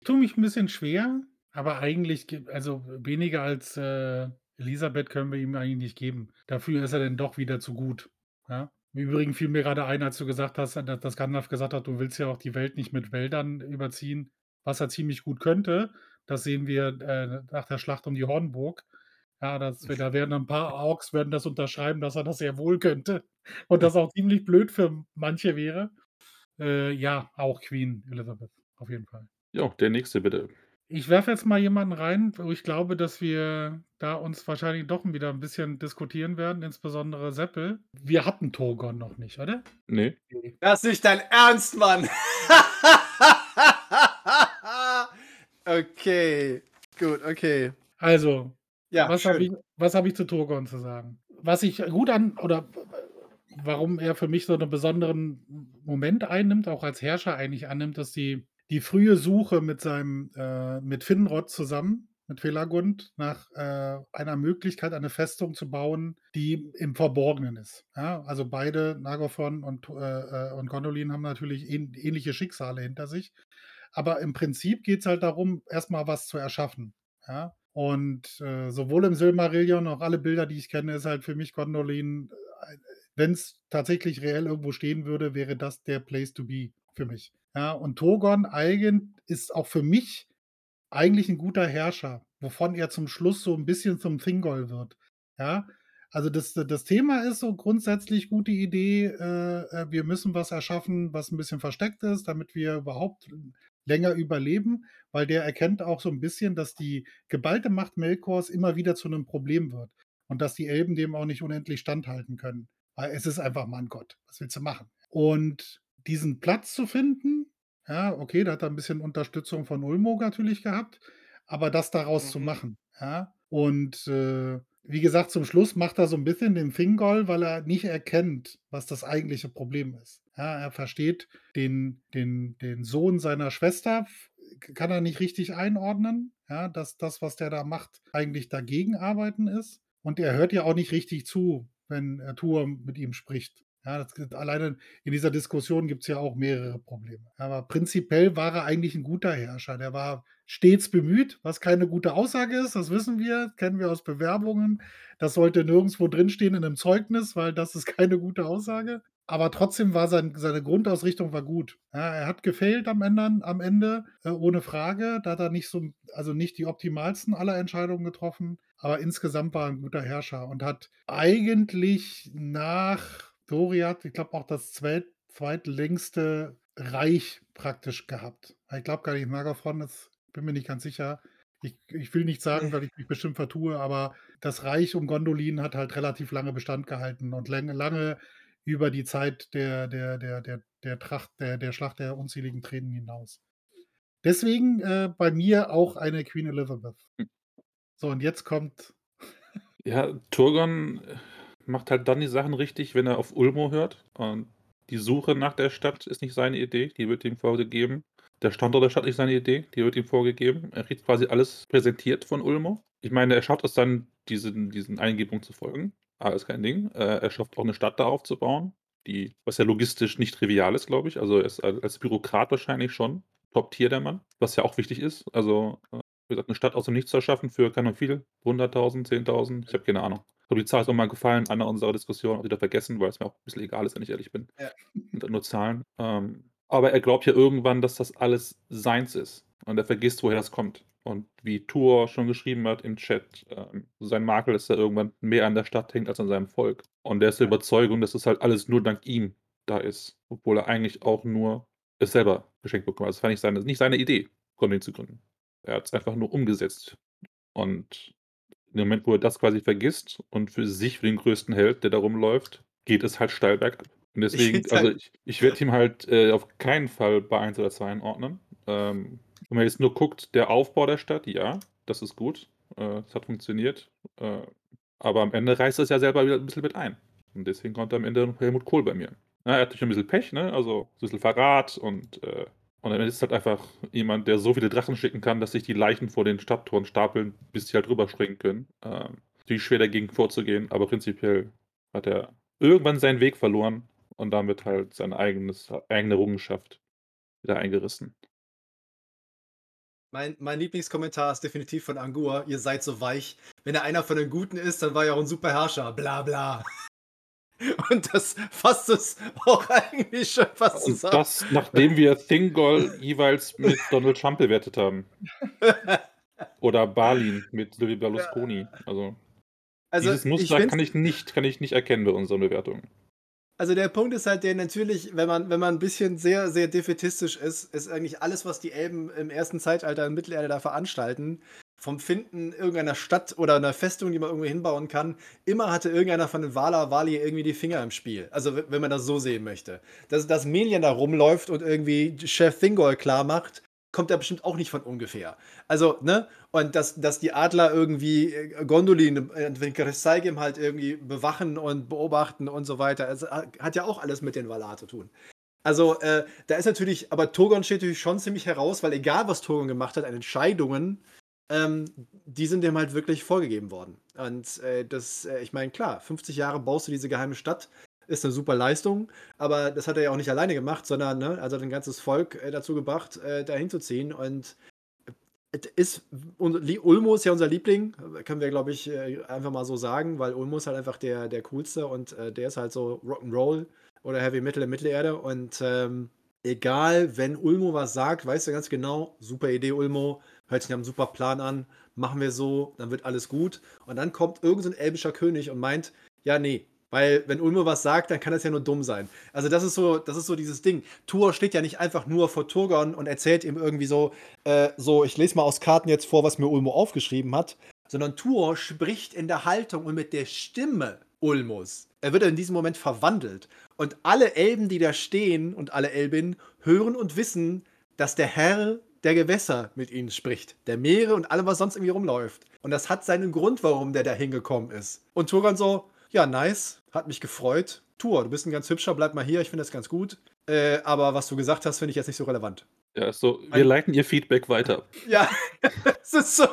Ich tue mich ein bisschen schwer, aber eigentlich, ge- also weniger als äh, Elisabeth können wir ihm eigentlich nicht geben. Dafür ist er dann doch wieder zu gut. Ja? Im Übrigen fiel mir gerade ein, als du gesagt hast, dass, dass Gandalf gesagt hat, du willst ja auch die Welt nicht mit Wäldern überziehen, was er ziemlich gut könnte. Das sehen wir äh, nach der Schlacht um die Hornburg. Ja, das, da werden ein paar Orks werden das unterschreiben, dass er das sehr wohl könnte. Und das auch ziemlich blöd für manche wäre. Äh, ja, auch Queen Elizabeth, auf jeden Fall. Ja, der nächste bitte. Ich werfe jetzt mal jemanden rein, wo ich glaube, dass wir da uns wahrscheinlich doch wieder ein bisschen diskutieren werden, insbesondere Seppel. Wir hatten Torgon noch nicht, oder? Nee. Das ist nicht dein Ernst, Mann! okay, gut, okay. Also, Ja, was habe ich, was hab ich zu Torgon zu sagen? Was ich gut an, oder warum er für mich so einen besonderen Moment einnimmt, auch als Herrscher eigentlich annimmt, ist die, die frühe Suche mit seinem, äh, mit Finrod zusammen, mit Felagund nach äh, einer Möglichkeit, eine Festung zu bauen, die im Verborgenen ist. Ja, also beide, Nagothon und, äh, äh, und Gondolin, haben natürlich ähn ähnliche Schicksale hinter sich. Aber im Prinzip geht es halt darum, erstmal was zu erschaffen. Ja? Und äh, sowohl im Silmarillion noch alle Bilder, die ich kenne, ist halt für mich Gondolin, äh, wenn es tatsächlich reell irgendwo stehen würde, wäre das der Place to be für mich. Ja, und Togon eigen ist auch für mich eigentlich ein guter Herrscher, wovon er zum Schluss so ein bisschen zum Thingol wird. Ja, also das, das Thema ist so grundsätzlich gute Idee. Äh, äh, wir müssen was erschaffen, was ein bisschen versteckt ist, damit wir überhaupt länger überleben, weil der erkennt auch so ein bisschen, dass die geballte Macht Melkors immer wieder zu einem Problem wird und dass die Elben dem auch nicht unendlich standhalten können. Weil es ist einfach mal ein Gott. Was willst du machen? Und diesen Platz zu finden, ja, okay, da hat er ein bisschen Unterstützung von Ulmo natürlich gehabt, aber das daraus zu Mhm. machen, ja. Und, äh, wie gesagt, zum Schluss macht er so ein bisschen den Thingol, weil er nicht erkennt, was das eigentliche Problem ist. Ja, er versteht den den den Sohn seiner Schwester f kann er nicht richtig einordnen, ja, dass das, was der da macht, eigentlich dagegen arbeiten ist. Und er hört ja auch nicht richtig zu, wenn, äh, mit ihm spricht. Ja, das alleine in dieser Diskussion gibt es ja auch mehrere Probleme. Aber prinzipiell war er eigentlich ein guter Herrscher. Der war stets bemüht, was keine gute Aussage ist, das wissen wir, kennen wir aus Bewerbungen. Das sollte nirgendwo drinstehen in einem Zeugnis, weil das ist keine gute Aussage. Aber trotzdem war sein seine Grundausrichtung war gut. Ja, er hat gefailt am Ende am Ende, äh, ohne Frage. Da hat er nicht so also nicht die optimalsten aller Entscheidungen getroffen, aber insgesamt war er 'n guter Herrscher und hat eigentlich nach Doriath, ich glaube, auch das zweit zweitlängste Reich praktisch gehabt. Ich glaube gar nicht, Nagathron ist bin mir nicht ganz sicher. Ich ich will nicht sagen, weil ich mich bestimmt vertue, aber das Reich um Gondolin hat halt relativ lange Bestand gehalten und länge lange über die Zeit der der der der der Tracht der der Schlacht der unzähligen Tränen hinaus. Deswegen, äh, bei mir auch eine Queen Elizabeth. Hm. So, und jetzt kommt Ja, Turgon macht halt dann die Sachen richtig, wenn er auf Ulmo hört. Und die Suche nach der Stadt ist nicht seine Idee, die wird ihm vorgegeben. Der Standort der Stadt ist seine Idee, die wird ihm vorgegeben. Er kriegt quasi alles präsentiert von Ulmo. Ich meine, er schafft es dann, diesen, diesen Eingebungen zu folgen. Alles kein Ding. Äh, er schafft auch eine Stadt da aufzubauen, die, was ja logistisch nicht trivial ist, glaube ich. Also er ist als Bürokrat wahrscheinlich schon Top-Tier der Mann, was ja auch wichtig ist. Also, äh, wie gesagt, eine Stadt aus dem Nichts zu erschaffen für keine Ahnung viel, 100.000, 10.000, ich habe keine Ahnung. Die Zahl ist auch mal gefallen, einer unserer Diskussionen, auch wieder vergessen, weil es mir auch ein bisschen egal ist, wenn ich ehrlich bin. Ja. Nur Zahlen. Ähm, aber er glaubt ja irgendwann, dass das alles seins ist. Und er vergisst, woher das kommt. Und wie Tuor schon geschrieben hat im Chat, ähm, sein Makel ist, er irgendwann mehr an der Stadt hängt als an seinem Volk. Und er ist der Überzeugung, dass das halt alles nur dank ihm da ist. Obwohl er eigentlich auch nur es selber geschenkt bekommen hat. Das war nicht seine, nicht seine Idee, Gründing zu gründen. Er hat es einfach nur umgesetzt. Und dem Moment, wo er das quasi vergisst und für sich, für den größten Held, der da rumläuft, geht es halt steil bergab. Und deswegen, find's also halt- ich, ich werde ihm halt äh, auf keinen Fall bei 1 oder 2 einordnen. Ähm, wenn man jetzt nur guckt, der Aufbau der Stadt, ja, das ist gut. Äh, das hat funktioniert. Äh, aber am Ende reißt es ja selber wieder ein bisschen mit ein. Und deswegen kommt am Ende Helmut Kohl bei mir. Ja, er hat natürlich ein bisschen Pech, ne? Also ein bisschen Verrat und, äh, und er ist halt einfach jemand, der so viele Drachen schicken kann, dass sich die Leichen vor den Stadttoren stapeln, bis sie halt rüberspringen können. Ähm, schwer dagegen vorzugehen, aber prinzipiell hat er irgendwann seinen Weg verloren und damit halt seine eigenes, eigene Errungenschaft wieder eingerissen. Mein, mein Lieblingskommentar ist definitiv von Angua. Ihr seid so weich. Wenn er einer von den Guten ist, dann war er auch ein super Herrscher. Bla bla. Und das fasst es auch eigentlich schon fast Und zusammen. das, nachdem wir Thingol jeweils mit Donald Trump bewertet haben. Oder Balin mit Silvio Berlusconi. Also, Also, dieses ich Muster find's- kann ich nicht, kann ich nicht erkennen bei unseren Bewertungen. Also der Punkt ist halt der natürlich, wenn man, wenn man ein bisschen sehr, sehr defetistisch ist, ist eigentlich alles, was die Elben im ersten Zeitalter in Mittelerde da veranstalten, vom Finden irgendeiner Stadt oder einer Festung, die man irgendwo hinbauen kann, immer hatte irgendeiner von den Valar Vali irgendwie die Finger im Spiel. Also wenn man das so sehen möchte. Dass, dass Melian da rumläuft und irgendwie Chef Thingol klar macht, kommt ja bestimmt auch nicht von ungefähr. Also, ne? Und dass, dass die Adler irgendwie äh, Gondolin, äh, wenn Saigim halt irgendwie bewachen und beobachten und so weiter. Es hat ja auch alles mit den Valar zu tun. Also, äh, da ist natürlich, aber Togon steht natürlich schon ziemlich heraus, weil egal was Togon gemacht hat an Entscheidungen, ähm, die sind dem halt wirklich vorgegeben worden. Und äh, das, äh, ich meine, klar, 50 Jahre baust du diese geheime Stadt, ist eine super Leistung, aber das hat er ja auch nicht alleine gemacht, sondern ne, also ein ganzes Volk äh, dazu gebracht, äh, dahin zu ziehen. Und es ist, Ulmo ist ja unser Liebling, können wir, glaube ich, äh, einfach mal so sagen, weil Ulmo ist halt einfach der, der coolste und äh, der ist halt so Rock'n'Roll oder Heavy Metal in Mittelerde. Und ähm, egal, wenn Ulmo was sagt, weißt du ganz genau, super Idee, Ulmo, hört sich einem super Plan an, machen wir so, dann wird alles gut. Und dann kommt irgendein so elbischer König und meint, ja, nee, weil wenn Ulmo was sagt, dann kann das ja nur dumm sein. Also das ist so, das ist so dieses Ding. Tuor steht ja nicht einfach nur vor Turgon und erzählt ihm irgendwie so, äh, so, ich lese mal aus Karten jetzt vor, was mir Ulmo aufgeschrieben hat, sondern Tuor spricht in der Haltung und mit der Stimme Ulmos. Er wird in diesem Moment verwandelt. Und alle Elben, die da stehen und alle Elbinnen, hören und wissen, dass der Herr der Gewässer mit ihnen spricht. Der Meere und allem, was sonst irgendwie rumläuft. Und das hat seinen Grund, warum der da hingekommen ist. Und Turgon so, ja, nice, hat mich gefreut. Tur, du bist ein ganz hübscher, bleib mal hier, ich finde das ganz gut. Äh, aber was du gesagt hast, finde ich jetzt nicht so relevant. Ja, so, wir leiten ihr Feedback weiter. Ja, es ist so.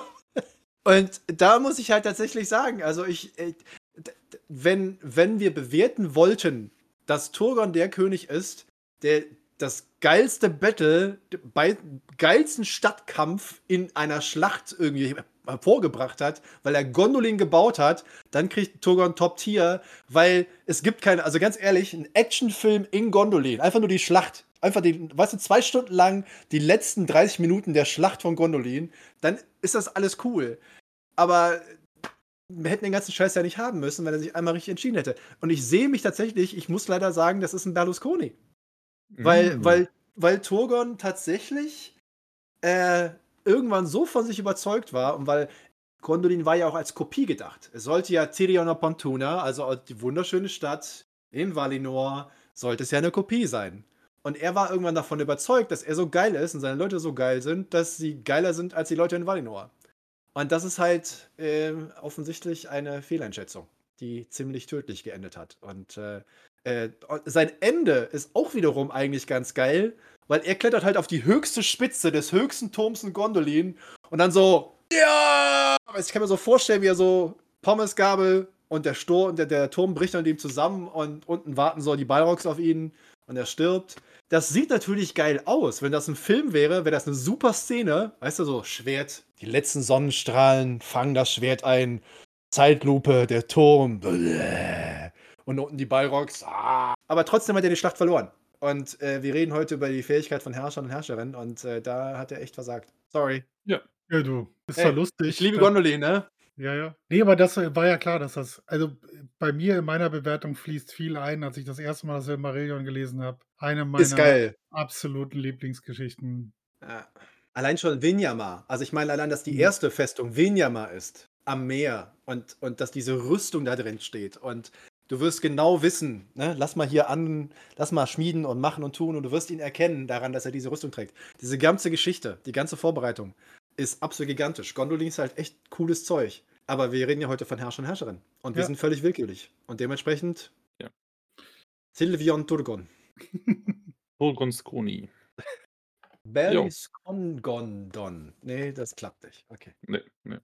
Und da muss ich halt tatsächlich sagen, also ich, äh, wenn, wenn wir bewerten wollten, dass Turgon der König ist, der das geilste Battle, bei geilsten Stadtkampf in einer Schlacht irgendwie hervorgebracht hat, weil er Gondolin gebaut hat, dann kriegt Turgon Top Tier, weil es gibt keine, also ganz ehrlich, ein Actionfilm in Gondolin, einfach nur die Schlacht, einfach die, weißt du, zwei Stunden lang die letzten 30 Minuten der Schlacht von Gondolin, dann ist das alles cool. Aber wir hätten den ganzen Scheiß ja nicht haben müssen, wenn er sich einmal richtig entschieden hätte. Und ich sehe mich tatsächlich, ich muss leider sagen, das ist ein Berlusconi. Weil, mm. weil, weil Turgon tatsächlich äh, irgendwann so von sich überzeugt war und weil Gondolin war ja auch als Kopie gedacht. Es sollte ja Tirion Pontuna, also die wunderschöne Stadt in Valinor, sollte es ja eine Kopie sein. Und er war irgendwann davon überzeugt, dass er so geil ist und seine Leute so geil sind, dass sie geiler sind als die Leute in Valinor. Und das ist halt äh, offensichtlich eine Fehleinschätzung, die ziemlich tödlich geendet hat. Und äh, äh, sein Ende ist auch wiederum eigentlich ganz geil, weil er klettert halt auf die höchste Spitze des höchsten Turms in Gondolin und dann so, ja! Ich kann mir so vorstellen, wie er so Pommesgabel und der, Stor und der, der Turm bricht an ihm zusammen und unten warten so die Balrogs auf ihn und er stirbt. Das sieht natürlich geil aus. Wenn das ein Film wäre, wäre das eine super Szene. Weißt du, so Schwert, die letzten Sonnenstrahlen fangen das Schwert ein. Zeitlupe, der Turm. Bläh und unten die Balrogs. Ah. Aber trotzdem hat er die Schlacht verloren. Und äh, wir reden heute über die Fähigkeit von Herrschern und Herrscherinnen und äh, da hat er echt versagt. Sorry. Ja. Ja, du. Ist doch lustig. Ich liebe Gondolin, ne? Ja, ja. Nee, aber das war ja klar, dass das, also bei mir in meiner Bewertung fließt viel ein, als ich das erste Mal das Silmarillion gelesen habe. Eine meiner absoluten Lieblingsgeschichten. Ja. Allein schon Vinyama. Also ich meine allein, dass die mhm. erste Festung Vinyama ist am Meer und, und dass diese Rüstung da drin steht und Du wirst genau wissen, ne? lass mal hier an, lass mal schmieden und machen und tun und du wirst ihn erkennen daran, dass er diese Rüstung trägt. Diese ganze Geschichte, die ganze Vorbereitung ist absolut gigantisch. Gondolin ist halt echt cooles Zeug. Aber wir reden ja heute von Herrscher und Herrscherin. Und wir ja. sind völlig willkürlich. Und dementsprechend ja. Silvion Turgon. Turgon Skoni. Belliskongondon. Nee, das klappt nicht. Okay. Nee, nee.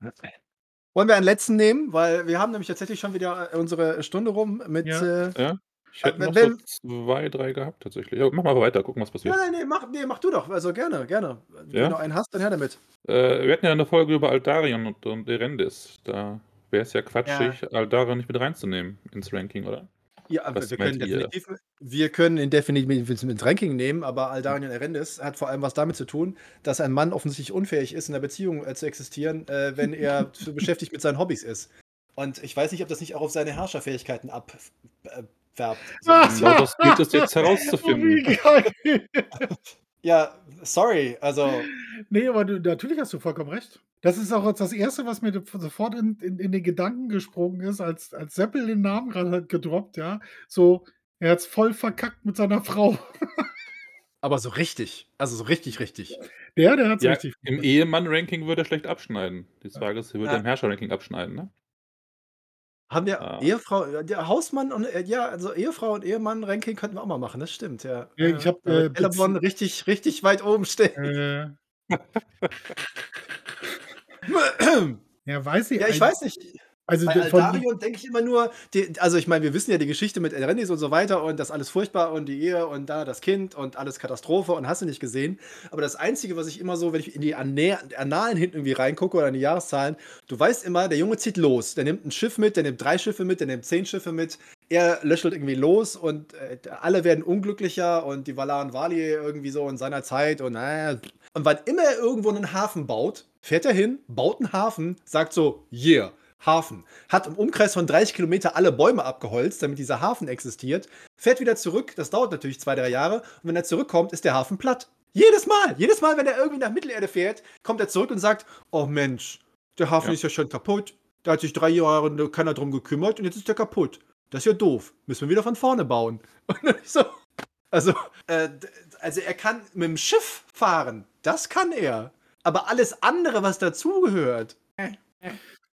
Wollen wir einen letzten nehmen? Weil wir haben nämlich tatsächlich schon wieder äh, unsere Stunde rum mit. Ja. Äh, ja. Ich hätte äh, noch wenn, so zwei, drei gehabt tatsächlich. Ja, mach mal weiter, gucken, was passiert. Nein, nee, mach, nee, mach du doch. Also gerne, gerne. Wenn ja? du noch einen hast, dann her damit. Äh, wir hatten ja eine Folge über Aldarion und, und Erendis. Da wäre es ja quatschig, ja. Aldarion nicht mit reinzunehmen ins Ranking, oder? Ja, aber wir können, definitiv, wir können ihn definitiv ins Ranking nehmen, aber Aldarion Erendis hat vor allem was damit zu tun, dass ein Mann offensichtlich unfähig ist, in einer Beziehung äh, zu existieren, äh, wenn er zu beschäftigt mit seinen Hobbys ist. Und ich weiß nicht, ob das nicht auch auf seine Herrscherfähigkeiten abfärbt. So. Genau das gilt es jetzt herauszufinden. Ja, sorry, also. Nee, aber du, natürlich hast du vollkommen recht. Das ist auch das Erste, was mir sofort in, in, in den Gedanken gesprungen ist, als, als Seppel den Namen gerade gedroppt, ja. So, er hat es voll verkackt mit seiner Frau. Aber so richtig. Also so richtig, richtig. Der, der hat es ja, richtig. Im Ehemann-Ranking würde er schlecht abschneiden. Die Frage ist, er würde ja. im Herrscher-Ranking abschneiden, ne? Haben wir ah. Ehefrau, der Hausmann und äh, ja, also Ehefrau und Ehemann-Ranking könnten wir auch mal machen, das stimmt, ja. ja ich habe äh, Elabon richtig, richtig weit oben stehen. Äh. Ja, weiß ich Ja, ich weiß nicht. Also Bei Aldarion denke ich immer nur, die, also ich meine, wir wissen ja die Geschichte mit Elrendis und so weiter und das alles furchtbar und die Ehe und da das Kind und alles Katastrophe und hast du nicht gesehen. Aber das Einzige, was ich immer so, wenn ich in die Annalen hinten irgendwie reingucke oder in die Jahreszahlen, du weißt immer, der Junge zieht los. Der nimmt ein Schiff mit, der nimmt drei Schiffe mit, der nimmt zehn Schiffe mit. Er löschelt irgendwie los und äh, alle werden unglücklicher und die Valar Vali irgendwie so in seiner Zeit und naja. Und wann immer er irgendwo einen Hafen baut, fährt er hin, baut einen Hafen, sagt so, yeah. Hafen. Hat im Umkreis von 30 Kilometer alle Bäume abgeholzt, damit dieser Hafen existiert. Fährt wieder zurück. Das dauert natürlich zwei, drei Jahre. Und wenn er zurückkommt, ist der Hafen platt. Jedes Mal. Jedes Mal, wenn er irgendwie nach Mittelerde fährt, kommt er zurück und sagt: Oh Mensch, der Hafen Ja. ist ja schon kaputt. Da hat sich drei Jahre keiner drum gekümmert und jetzt ist der kaputt. Das ist ja doof. Müssen wir wieder von vorne bauen. Und dann ich so. Also, äh, also er kann mit dem Schiff fahren. Das kann er. Aber alles andere, was dazugehört.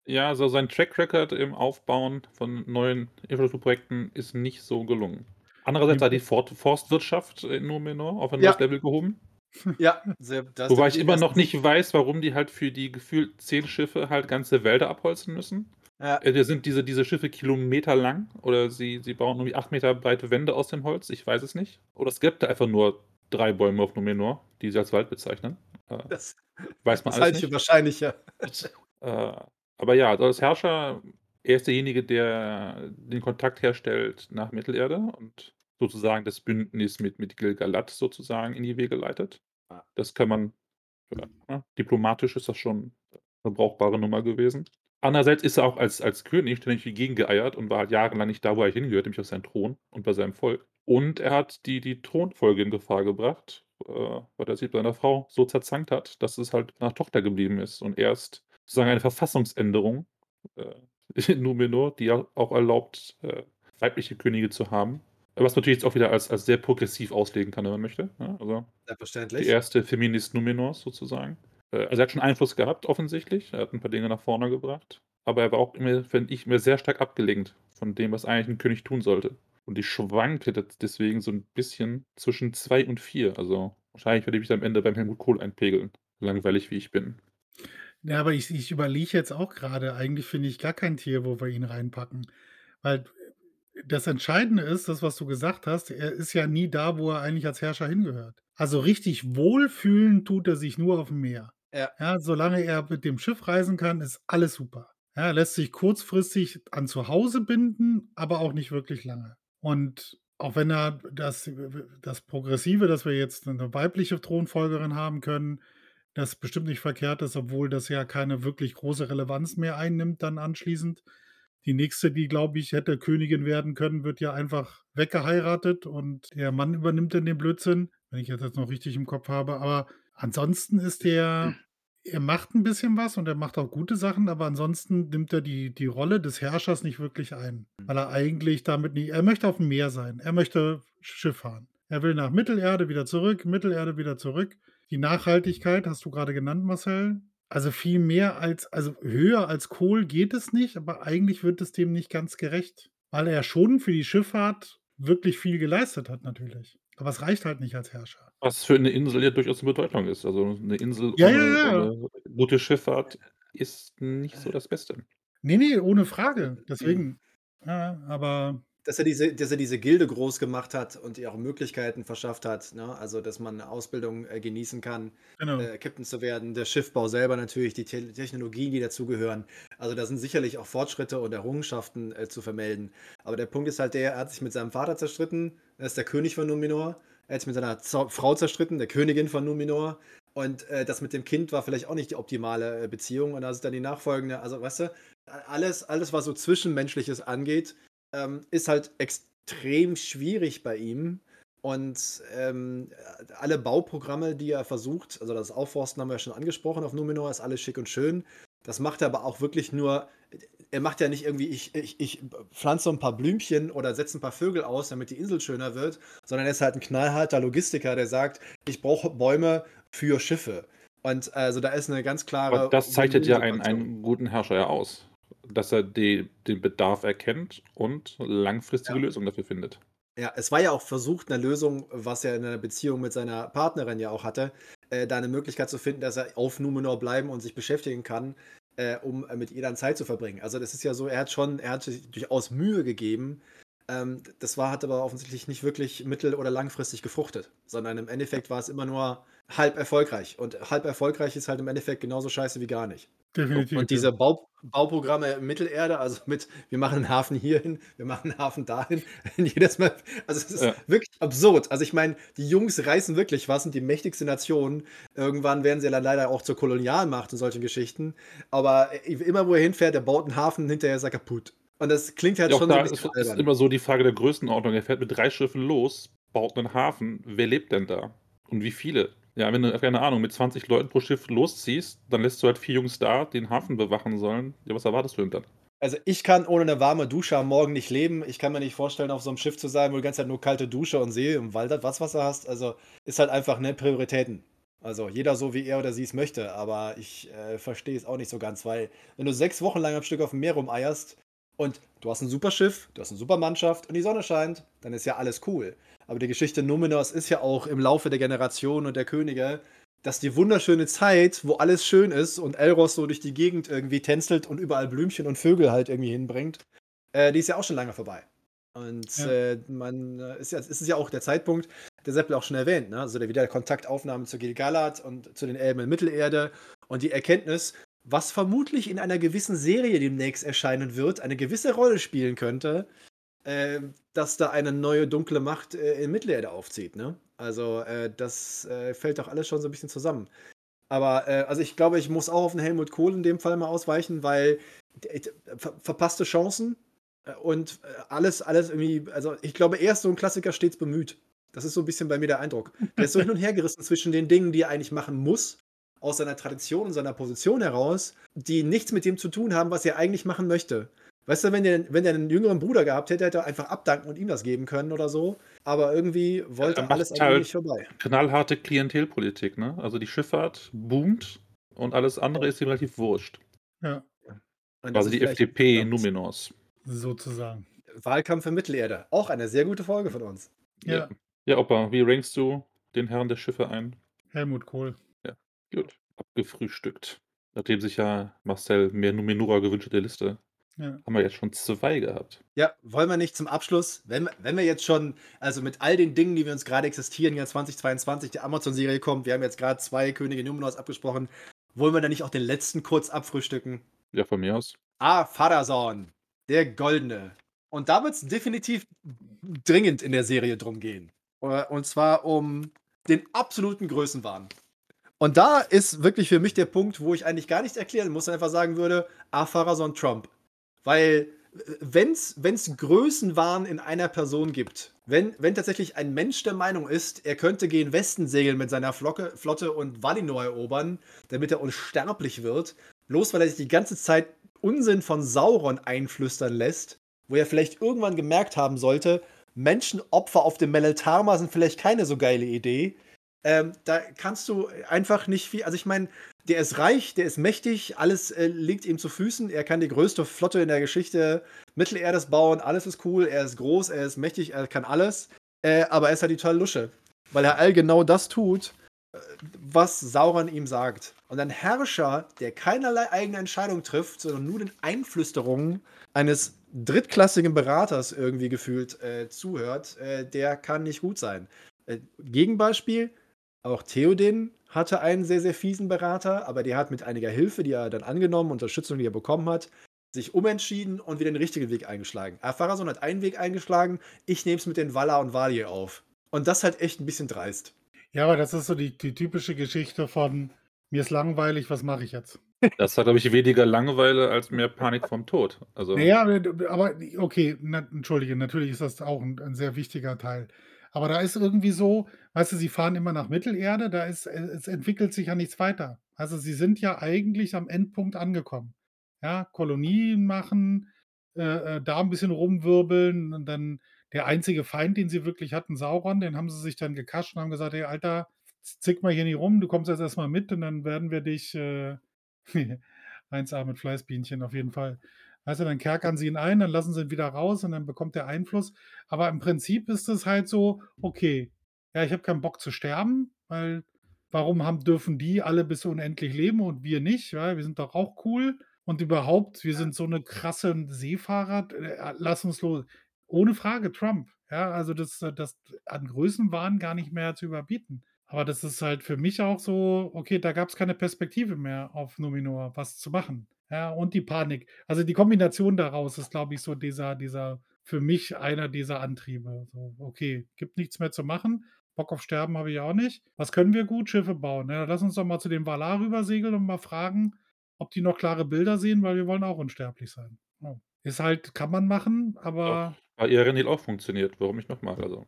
Ja, so sein Track Record im Aufbauen von neuen Infrastrukturprojekten ist nicht so gelungen. Andererseits hat die Fort Forstwirtschaft in Numenor auf ein Ja. neues Level gehoben. Ja, sehr, das Wobei sind ich die immer ersten- noch nicht weiß, warum die halt für die gefühlt zehn Schiffe halt ganze Wälder abholzen müssen. Ja. Äh, Sind diese, diese Schiffe Kilometer lang oder sie, sie bauen irgendwie acht Meter breite Wände aus dem Holz? Ich weiß es nicht. Oder es gibt da einfach nur drei Bäume auf Numenor, die sie als Wald bezeichnen. Äh, Das, weiß man das alles halte ich nicht. für wahrscheinlicher. Äh, aber ja, also als Herrscher, er ist derjenige, der den Kontakt herstellt nach Mittelerde und sozusagen das Bündnis mit, mit Gil-galad sozusagen in die Wege leitet. Ja. Das kann man, ja, ne, diplomatisch ist das schon eine brauchbare Nummer gewesen. Andererseits ist er auch als, als König ständig gegengeeiert und war halt jahrelang nicht da, wo er hingehört, nämlich auf seinem Thron und bei seinem Volk. Und er hat die, die Thronfolge in Gefahr gebracht, äh, weil er sich bei seiner Frau so zerzankt hat, dass es halt nach Tochter geblieben ist und erst sozusagen eine Verfassungsänderung äh, in Numenor, die auch erlaubt, äh, weibliche Könige zu haben. Was man natürlich jetzt auch wieder als, als sehr progressiv auslegen kann, wenn man möchte. Ja? Also Selbstverständlich. die erste Feminist Numenors sozusagen. Äh, Also er hat schon Einfluss gehabt, offensichtlich. Er hat ein paar Dinge nach vorne gebracht. Aber er war auch immer, finde ich, mir sehr stark abgelenkt von dem, was eigentlich ein König tun sollte. Und ich schwanke das deswegen so ein bisschen zwischen zwei und vier. Also wahrscheinlich werde ich mich am Ende beim Helmut Kohl einpegeln. Langweilig wie ich bin. Ja, aber ich, ich überlege jetzt auch gerade, eigentlich finde ich gar kein Tier, wo wir ihn reinpacken. Weil das Entscheidende ist, das, was du gesagt hast, er ist ja nie da, wo er eigentlich als Herrscher hingehört. Also richtig wohlfühlen tut er sich nur auf dem Meer. Ja. Ja, solange er mit dem Schiff reisen kann, ist alles super. Ja, er lässt sich kurzfristig an zu Hause binden, aber auch nicht wirklich lange. Und auch wenn er das, das Progressive, dass wir jetzt eine weibliche Thronfolgerin haben können, das bestimmt nicht verkehrt ist, obwohl das ja keine wirklich große Relevanz mehr einnimmt dann anschließend. Die nächste, die, glaube ich, hätte Königin werden können, wird ja einfach weggeheiratet und der Mann übernimmt dann den Blödsinn, wenn ich jetzt noch richtig im Kopf habe. Aber ansonsten ist der, er macht ein bisschen was und er macht auch gute Sachen, aber ansonsten nimmt er die, die Rolle des Herrschers nicht wirklich ein, weil er eigentlich damit nicht, er möchte auf dem Meer sein, er möchte Schiff fahren. Er will nach Mittelerde wieder zurück, Mittelerde wieder zurück. Die Nachhaltigkeit hast du gerade genannt, Marcel. Also viel mehr als, also höher als Kohl geht es nicht, aber eigentlich wird es dem nicht ganz gerecht, weil er schon für die Schifffahrt wirklich viel geleistet hat, natürlich. Aber es reicht halt nicht als Herrscher. Was für eine Insel ja durchaus eine Bedeutung ist. Also eine Insel Ja, ohne, ja, ja. ohne gute Schifffahrt ist nicht so das Beste. Nee, nee, ohne Frage. Deswegen. Ja, aber dass er diese, dass er diese Gilde groß gemacht hat und ihr auch Möglichkeiten verschafft hat. Ne? Also, dass man eine Ausbildung äh, genießen kann, genau. äh, Captain zu werden. Der Schiffbau selber natürlich, die Te Technologien, die dazugehören. Also, da sind sicherlich auch Fortschritte und Errungenschaften äh, zu vermelden. Aber der Punkt ist halt der, er hat sich mit seinem Vater zerstritten. Er ist der König von Numenor. Er hat sich mit seiner Zau Frau zerstritten, der Königin von Numenor. Und äh, das mit dem Kind war vielleicht auch nicht die optimale äh, Beziehung. Und da ist dann die nachfolgende, also weißt du, alles, alles was so Zwischenmenschliches angeht, ähm, ist halt extrem schwierig bei ihm. Und ähm, alle Bauprogramme, die er versucht, also das Aufforsten haben wir ja schon angesprochen auf Numenor, ist alles schick und schön. Das macht er aber auch wirklich nur, er macht ja nicht irgendwie, ich, ich, ich pflanze ein paar Blümchen oder setze ein paar Vögel aus, damit die Insel schöner wird, sondern er ist halt ein knallharter Logistiker, der sagt, ich brauche Bäume für Schiffe. Und also da ist eine ganz klare. Aber das zeichnet ja einen, einen guten Herrscher ja aus. Dass er die, den Bedarf erkennt und langfristige Ja. Lösungen dafür findet. Ja, es war ja auch versucht, eine Lösung, was er in einer Beziehung mit seiner Partnerin ja auch hatte, äh, da eine Möglichkeit zu finden, dass er auf Numenor bleiben und sich beschäftigen kann, äh, um äh, mit ihr dann Zeit zu verbringen. Also das ist ja so, er hat schon, er hat sich durchaus Mühe gegeben. Ähm, das war, hat aber offensichtlich nicht wirklich mittel- oder langfristig gefruchtet, sondern im Endeffekt war es immer nur halb erfolgreich. Und halb erfolgreich ist halt im Endeffekt genauso scheiße wie gar nicht. Definitiv. Und diese Bau, Bauprogramme in Mittelerde, also mit, wir machen einen Hafen hierhin, wir machen einen Hafen dahin, jedes Mal, also es ist Ja. wirklich absurd. Also ich meine, die Jungs reißen wirklich was, sind die mächtigste Nation. Irgendwann werden sie dann leider auch zur Kolonialmacht und solchen Geschichten. Aber äh, immer wo er hinfährt, der baut einen Hafen, hinterher ist er kaputt. Und das klingt halt Ja, schon so ein ist, bisschen ist immer so die Frage der Größenordnung. Er fährt mit drei Schiffen los, baut einen Hafen. Wer lebt denn da? Und wie viele? Ja, wenn du, keine Ahnung, mit 20 Leuten pro Schiff losziehst, dann lässt du halt vier Jungs da, den Hafen bewachen sollen. Ja, was erwartest du denn dann? Also ich kann ohne eine warme Dusche am Morgen nicht leben. Ich kann mir nicht vorstellen, auf so einem Schiff zu sein, wo du die ganze Zeit nur kalte Dusche und See und Wald, was Wasser hast. Also ist halt einfach ne Prioritäten. Also jeder so, wie er oder sie es möchte. Aber ich äh, verstehe es auch nicht so ganz, weil wenn du sechs Wochen lang am Stück auf dem Meer rumeierst und du hast ein super Schiff, du hast eine super Mannschaft und die Sonne scheint, dann ist ja alles cool. Aber die Geschichte Numenors ist ja auch im Laufe der Generationen und der Könige, dass die wunderschöne Zeit, wo alles schön ist und Elros so durch die Gegend irgendwie tänzelt und überall Blümchen und Vögel halt irgendwie hinbringt, äh, die ist ja auch schon lange vorbei. Und Ja. äh, man äh, ist ja, es ist ja auch der Zeitpunkt, der Seppel auch schon erwähnt, ne? also der wieder Kontaktaufnahme zu Gilgalad und zu den Elben in Mittelerde und die Erkenntnis, was vermutlich in einer gewissen Serie demnächst erscheinen wird, eine gewisse Rolle spielen könnte, äh, dass da eine neue dunkle Macht äh, in Mittelerde aufzieht. Ne? Also äh, das äh, fällt doch alles schon so ein bisschen zusammen. Aber äh, also ich glaube, ich muss auch auf den Helmut Kohl in dem Fall mal ausweichen, weil äh, ver verpasste Chancen und alles, alles irgendwie, also ich glaube, er ist so ein Klassiker stets bemüht. Das ist so ein bisschen bei mir der Eindruck. Der ist so hin und her gerissen zwischen den Dingen, die er eigentlich machen muss, aus seiner Tradition und seiner Position heraus, die nichts mit dem zu tun haben, was er eigentlich machen möchte. Weißt du, wenn der, wenn der einen jüngeren Bruder gehabt hätte, hätte er einfach abdanken und ihm das geben können oder so. Aber irgendwie wollte er macht alles halt- nicht vorbei. Knallharte Klientelpolitik, ne? Also die Schifffahrt boomt und alles andere ist ihm relativ wurscht. Ja, Quasi die FDP ja. Numenors. sozusagen. Wahlkampf in Mittelerde. Auch eine sehr gute Folge von uns. Ja, Ja, Opa, wie rankst du den Herrn der Schiffe ein? Helmut Kohl. Gut, abgefrühstückt. Nachdem sich ja Marcel mehr Numenora gewünscht hat, der Liste, Ja. haben wir jetzt schon zwei gehabt. Ja, wollen wir nicht zum Abschluss, wenn, wenn wir jetzt schon, also mit all den Dingen, die wir uns gerade existieren, ja 2022, die Amazon-Serie kommt, wir haben jetzt gerade zwei Könige Numenors abgesprochen, wollen wir dann nicht auch den letzten kurz abfrühstücken? Ja, von mir aus. Ah, Pharason, der Goldene. Und da wird es definitiv dringend in der Serie drum gehen. Äh, Und zwar um den absoluten Größenwahn. Und da ist wirklich für mich der Punkt, wo ich eigentlich gar nichts erklären muss, einfach sagen würde, ah, Pharason Trump. Weil, wenn es Größenwahn in einer Person gibt, wenn, wenn tatsächlich ein Mensch der Meinung ist, er könnte gegen Westen segeln mit seiner Flocke, Flotte und Valinor erobern, damit er unsterblich wird, bloß weil er sich die ganze Zeit Unsinn von Sauron einflüstern lässt, wo er vielleicht irgendwann gemerkt haben sollte, Menschenopfer auf dem Meleltarma sind vielleicht keine so geile Idee. Ähm, da kannst du einfach nicht viel. Also ich meine, der ist reich, der ist mächtig, alles äh, liegt ihm zu Füßen. Er kann die größte Flotte in der Geschichte Mittelerdes bauen, alles ist cool, er ist groß, er ist mächtig, er kann alles. Äh, aber er ist halt die tolle Lusche. Weil er all genau das tut, äh, was Sauron ihm sagt. Und ein Herrscher, der keinerlei eigene Entscheidung trifft, sondern nur den Einflüsterungen eines drittklassigen Beraters irgendwie gefühlt äh, zuhört, äh, der kann nicht gut sein. Äh, Gegenbeispiel, auch Theoden hatte einen sehr, sehr fiesen Berater, aber der hat mit einiger Hilfe, die er dann angenommen, Unterstützung, die er bekommen hat, sich umentschieden und wieder den richtigen Weg eingeschlagen. Pharason hat einen Weg eingeschlagen, ich nehme es mit den Valar und Valir auf. Und das halt echt ein bisschen dreist. Ja, aber das ist so die, die typische Geschichte von mir ist langweilig, was mache ich jetzt? Das hat, glaube ich, weniger Langeweile als mehr Panik vom Tod. Also, Naja, aber okay, na, entschuldige, natürlich ist das auch ein, ein sehr wichtiger Teil. Aber da ist irgendwie so, weißt du, sie fahren immer nach Mittelerde, da ist, es entwickelt sich ja nichts weiter. Also sie sind ja eigentlich am Endpunkt angekommen. Ja, Kolonien machen, äh, äh, da ein bisschen rumwirbeln und dann der einzige Feind, den sie wirklich hatten, Sauron, den haben sie sich dann gekascht und haben gesagt, hey, Alter, zick mal hier nicht rum, du kommst jetzt erstmal mit und dann werden wir dich äh, 1A mit Fleißbienchen auf jeden Fall. Weißt du, dann kerkern sie ihn ein, dann lassen sie ihn wieder raus und dann bekommt er Einfluss. Aber im Prinzip ist es halt so, okay, ja, ich habe keinen Bock zu sterben, weil warum haben dürfen die alle bis unendlich leben und wir nicht, ja? Wir sind doch auch cool und überhaupt, wir sind so eine krasse Seefahrer, äh, lass uns los. Ohne Frage Trump, ja? Also, das das an Größenwahn gar nicht mehr zu überbieten. Aber das ist halt für mich auch so, okay, da gab es keine Perspektive mehr auf Numenor, was zu machen. Ja, und die Panik. Also, die Kombination daraus ist, glaube ich, so dieser dieser für mich einer dieser Antriebe. So, okay, gibt nichts mehr zu machen. Bock auf Sterben habe ich auch nicht. Was können wir gut? Schiffe bauen. Ja, lass uns doch mal zu den Valar rübersegeln und mal fragen, ob die noch klare Bilder sehen, weil wir wollen auch unsterblich sein. Ja. Ist halt, kann man machen, aber. Doch, bei Erenil auch funktioniert. Warum nicht nochmal? Also.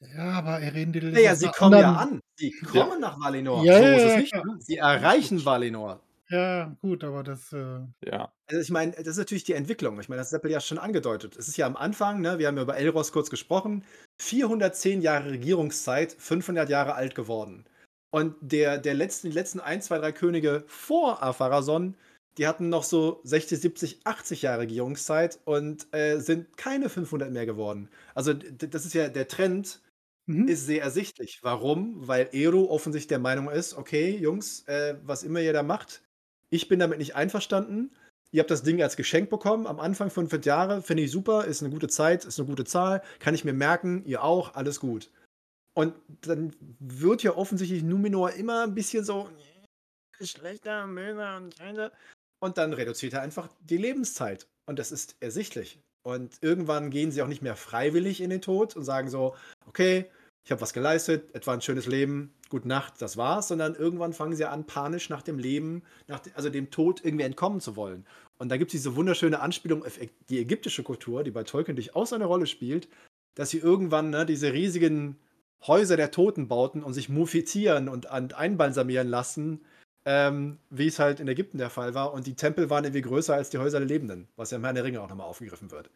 Ja, aber Erendil ist Naja, sie kommen ja an. Sie kommen ja. nach Valinor. Ja, so ist es nicht. Ne? Sie erreichen Valinor. Ja, gut, aber das. Äh ja. Also ich meine, das ist natürlich die Entwicklung. Ich meine, das hat Seppel ja schon angedeutet. Es ist ja am Anfang, ne, wir haben ja über Elros kurz gesprochen, 410 Jahre Regierungszeit, 500 Jahre alt geworden. Und der, der letzten, die letzten 1, 2, 3 Könige vor Apharason, die hatten noch so 60, 70, 80 Jahre Regierungszeit und äh, sind keine 500 mehr geworden. Also das ist ja der Trend, Mhm. Ist sehr ersichtlich. Warum? Weil Ero offensichtlich der Meinung ist, okay, Jungs, äh, was immer ihr da macht, ich bin damit nicht einverstanden. Ihr habt das Ding als Geschenk bekommen. Am Anfang 500 Jahre, finde ich super, ist eine gute Zeit, ist eine gute Zahl, kann ich mir merken, ihr auch, alles gut. Und dann wird ja offensichtlich Numenor immer ein bisschen so schlechter, böser und scheiße. Und dann reduziert er einfach die Lebenszeit. Und das ist ersichtlich. Und irgendwann gehen sie auch nicht mehr freiwillig in den Tod und sagen so, okay, ich habe was geleistet, etwa ein schönes Leben, gute Nacht, das war's, sondern irgendwann fangen sie an, panisch nach dem Leben, nach also dem Tod irgendwie entkommen zu wollen. Und da gibt es diese wunderschöne Anspielung auf die ägyptische Kultur, die bei Tolkien durchaus eine Rolle spielt, dass sie irgendwann ne, diese riesigen Häuser der Toten bauten und sich mumifizieren und einbalsamieren lassen, ähm, wie es halt in Ägypten der Fall war. Und die Tempel waren irgendwie größer als die Häuser der Lebenden, was ja im Herrn der Ringe auch nochmal aufgegriffen wird.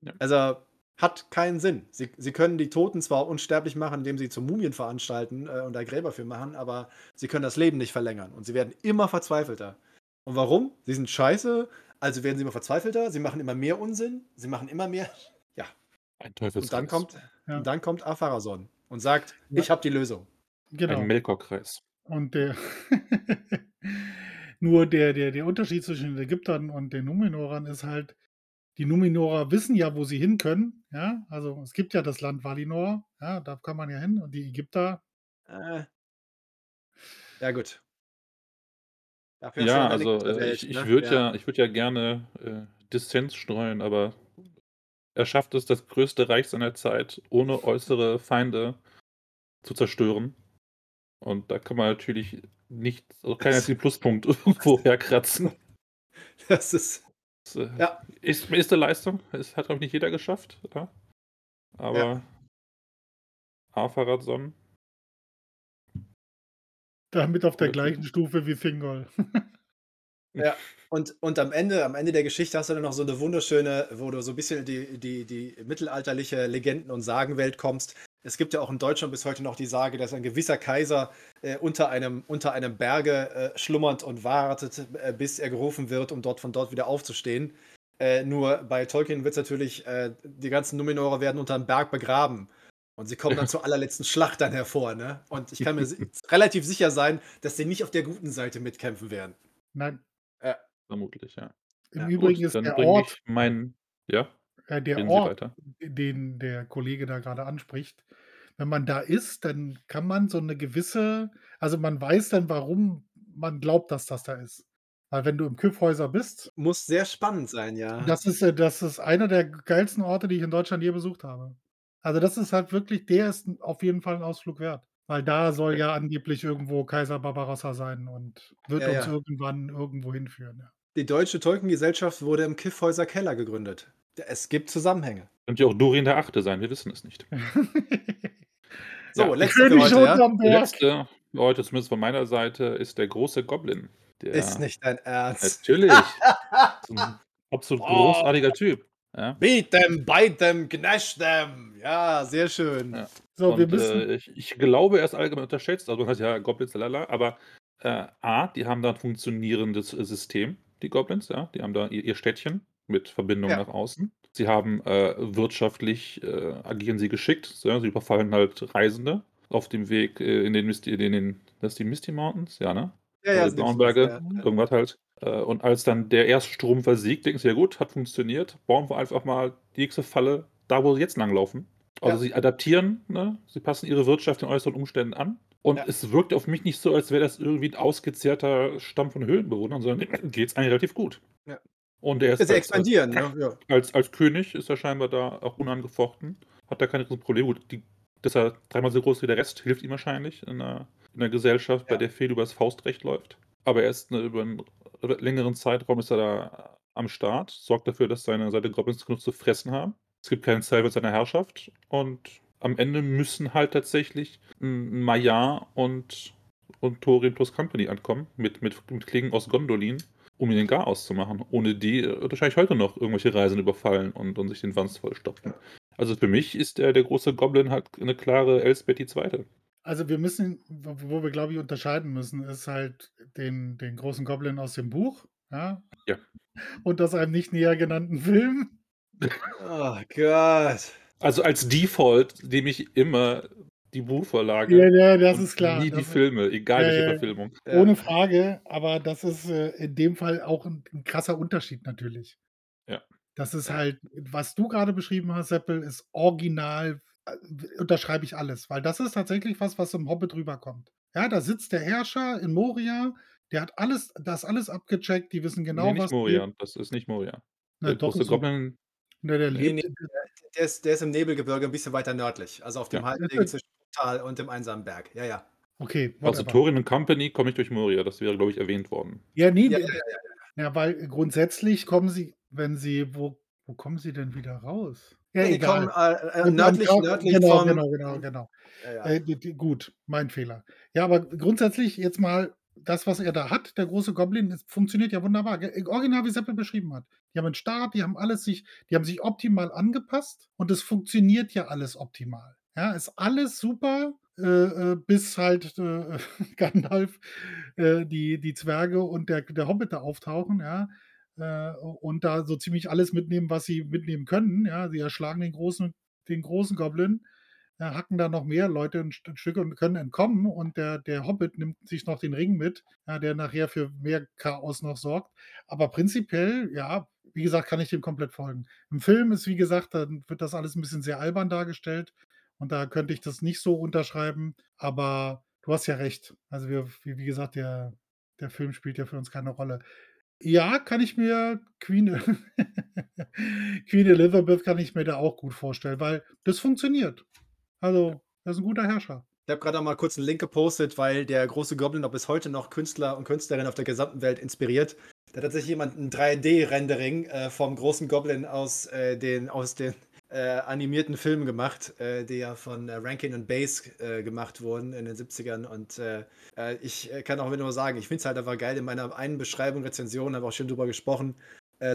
Ja. Also hat keinen Sinn. Sie, sie können die Toten zwar unsterblich machen, indem sie zu Mumien veranstalten äh, und da Gräber für machen, aber sie können das Leben nicht verlängern. Und sie werden immer verzweifelter. Und warum? Sie sind scheiße, also werden sie immer verzweifelter, sie machen immer mehr Unsinn, sie machen immer mehr. Ja. Ein Teufelskreis. Und dann kommt, ja. und dann kommt Apharason und sagt, ja. ich habe die Lösung. Genau. Ein Melkorkreis. Und der nur der, der, der Unterschied zwischen den Ägyptern und den Numenorern ist halt, die Numenorer wissen ja, wo sie hin können. Ja, also es gibt ja das Land Valinor, ja, da kann man ja hin. Und die Ägypter. Äh. Ja, gut. Dafür ja, also äh, ich, ich ne? würde ja. ja. ich ja gerne äh, Dissens streuen, aber er schafft es, das größte Reich seiner Zeit ohne äußere Feinde zu zerstören. Und da kann man natürlich nicht, also keinen einzigen Pluspunkt irgendwo herkratzen. Das ist. Das, äh, ja. Ist, ist eine Leistung. Es hat, glaube ich, nicht jeder geschafft. Ja? Aber ja. Afaradson. Damit auf der gleichen Stufe wie Fingol. ja, und, und am Ende, am Ende der Geschichte hast du dann noch so eine wunderschöne, wo du so ein bisschen in die, die, die mittelalterliche Legenden- und Sagenwelt kommst. Es gibt ja auch in Deutschland bis heute noch die Sage, dass ein gewisser Kaiser äh, unter, einem, unter einem Berge äh, schlummert und wartet, äh, bis er gerufen wird, um dort von dort wieder aufzustehen. Äh, nur bei Tolkien wird es natürlich, äh, die ganzen Numenorer werden unter einem Berg begraben. Und sie kommen dann zur allerletzten Schlacht dann hervor. Ne? Und ich kann mir relativ sicher sein, dass sie nicht auf der guten Seite mitkämpfen werden. Nein. Vermutlich, ja. Im ja, Übrigen gut, ist der Ort. Mein, ja. Äh, der Ort, den der Kollege da gerade anspricht, wenn man da ist, dann kann man so eine gewisse also, man weiß dann, warum man glaubt, dass das da ist. Weil wenn du im Kyffhäuser bist Muss sehr spannend sein, ja. das ist, äh das ist einer der geilsten Orte, die ich in Deutschland je besucht habe. Also, das ist halt wirklich der ist auf jeden Fall ein Ausflug wert, weil da soll ja angeblich irgendwo Kaiser Barbarossa sein und wird Ja, uns ja. irgendwann irgendwo hinführen, ja. Die Deutsche Tolkien-Gesellschaft wurde im Kyffhäuser Keller gegründet. Es gibt Zusammenhänge. Könnte ja auch Durin der Achte sein, wir wissen es nicht. So, Ja. letzte für heute, ja? Der letzte heute, zumindest von meiner Seite, ist der große Goblin. Der Ist nicht dein Ernst. natürlich. Absolut Oh. großartiger Typ, ja? Beat them, bite them, gnash them. Ja, sehr schön. Ja. So, wir müssen äh, ich ich glaube, er ist allgemein unterschätzt. Also, man hat ja Goblins, lalala, aber, äh, A, die haben da 'n funktionierendes System, die Goblins, ja. Die haben da ihr ihr Städtchen mit Verbindung Ja. nach außen. Sie haben äh, wirtschaftlich äh, agieren sie geschickt. Ja, sie überfallen halt Reisende auf dem Weg äh, in den Misty, in den, das die Misty Mountains, ja, ne? Ja, ja, die blauen Berge, ja. irgendwas halt. Äh, und als dann der erste Strom versiegt, denken sie, ja gut, hat funktioniert, bauen wir einfach mal die nächste Falle da, wo sie jetzt langlaufen. Also Ja. sie adaptieren, ne? sie passen ihre Wirtschaft den äußeren Umständen an. Und Ja. es wirkt auf mich nicht so, als wäre das irgendwie ein ausgezehrter Stamm von Höhlenbewohnern, sondern geht es eigentlich relativ gut. Ja. Und er ist Ja, als, expandieren, ne? Ja. als, als König ist er scheinbar da auch unangefochten. Hat da keine großen Probleme. Gut, die, dass er dreimal so groß wie der Rest, hilft ihm wahrscheinlich in einer, in einer Gesellschaft, bei Ja. der viel über das Faustrecht läuft. Aber er ist ne, über einen längeren Zeitraum ist er da am Start, sorgt dafür, dass seine, seine Goblins genug zu fressen haben. Es gibt keinen Zweifel seiner Herrschaft und am Ende müssen halt tatsächlich Maya und, und Thorin plus Company ankommen mit, mit, mit Klingen aus Gondolin, um ihn den Gar auszumachen. Ohne die äh, wahrscheinlich heute noch irgendwelche Reisen überfallen und, und sich den Wanst vollstopfen. Also für mich ist der, der große Goblin halt eine klare Elsbeth die Zweite. Also wir müssen, wo wo wir, glaube ich, unterscheiden müssen, ist halt den, den großen Goblin aus dem Buch, ja. Ja. Und aus einem nicht näher genannten Film. Oh Gott. Also als Default nehme ich immer die Buchvorlage. Ja, ja, das ist klar. Nie Das die ist- Filme, egal Ja, welche. Verfilmung. Ja. Ohne Frage, aber das ist äh, in dem Fall auch ein, ein krasser Unterschied natürlich. Ja. Das ist halt, was du gerade beschrieben hast, Seppel, ist original, äh, unterschreibe ich alles, weil das ist tatsächlich was, was im Hobbit rüberkommt. Ja, da sitzt der Herrscher in Moria, der hat alles, das alles abgecheckt, die wissen genau, nee, nicht was. Moria, das ist nicht Moria. Na, der doch, große. Goblin, Ne, der Nee, lebt. nee, Der ist, der ist im Nebelgebirge ein bisschen weiter nördlich. Also auf dem Ja. Halbwege zwischen Tal und dem einsamen Berg. Ja, ja. Okay, also whatever. Thorin und Company komme ich durch Moria, das wäre, glaube ich, erwähnt worden. Ja, nee, Ja, ja, ja, weil grundsätzlich kommen sie, wenn sie, wo, wo kommen sie denn wieder raus? Ja, die egal. kommen äh, äh, nördlich, nördlich genau, vom. genau, genau, genau. Ja, ja. Äh, gut, mein Fehler. Ja, aber grundsätzlich jetzt mal, das, was er da hat, der große Goblin, das funktioniert ja wunderbar. Original, wie Seppel beschrieben hat. Die haben einen Start, die haben alles sich, die haben sich optimal angepasst und es funktioniert ja alles optimal. Ja, ist alles super, äh, äh, bis halt äh, Gandalf, äh, die, die Zwerge und der, der Hobbit da auftauchen, ja. Äh, und da so ziemlich alles mitnehmen, was sie mitnehmen können. Ja, sie erschlagen den großen, den großen Goblin hacken da noch mehr Leute ein Stück und können entkommen und der, der Hobbit nimmt sich noch den Ring mit, ja, der nachher für mehr Chaos noch sorgt. Aber prinzipiell, ja, wie gesagt, kann ich dem komplett folgen. Im Film ist, wie gesagt, dann wird das alles ein bisschen sehr albern dargestellt und da könnte ich das nicht so unterschreiben, aber du hast ja recht. Also wir, wie, wie gesagt, der, der Film spielt ja für uns keine Rolle. Ja, kann ich mir Queen, Queen Elizabeth kann ich mir da auch gut vorstellen, weil das funktioniert. Also, er ist ein guter Herrscher. Ich habe gerade mal kurz einen Link gepostet, weil der große Goblin auch bis heute noch Künstler und Künstlerinnen auf der gesamten Welt inspiriert. Da hat tatsächlich jemand ein 3D-Rendering äh, vom großen Goblin aus äh, den, aus den äh, animierten Filmen gemacht, äh, die ja von äh, Rankin und Bass äh, gemacht wurden in den 70ern. Und äh, äh, ich kann auch nur sagen, ich finde es halt einfach geil. In meiner einen Beschreibung, Rezension, habe auch schon drüber gesprochen.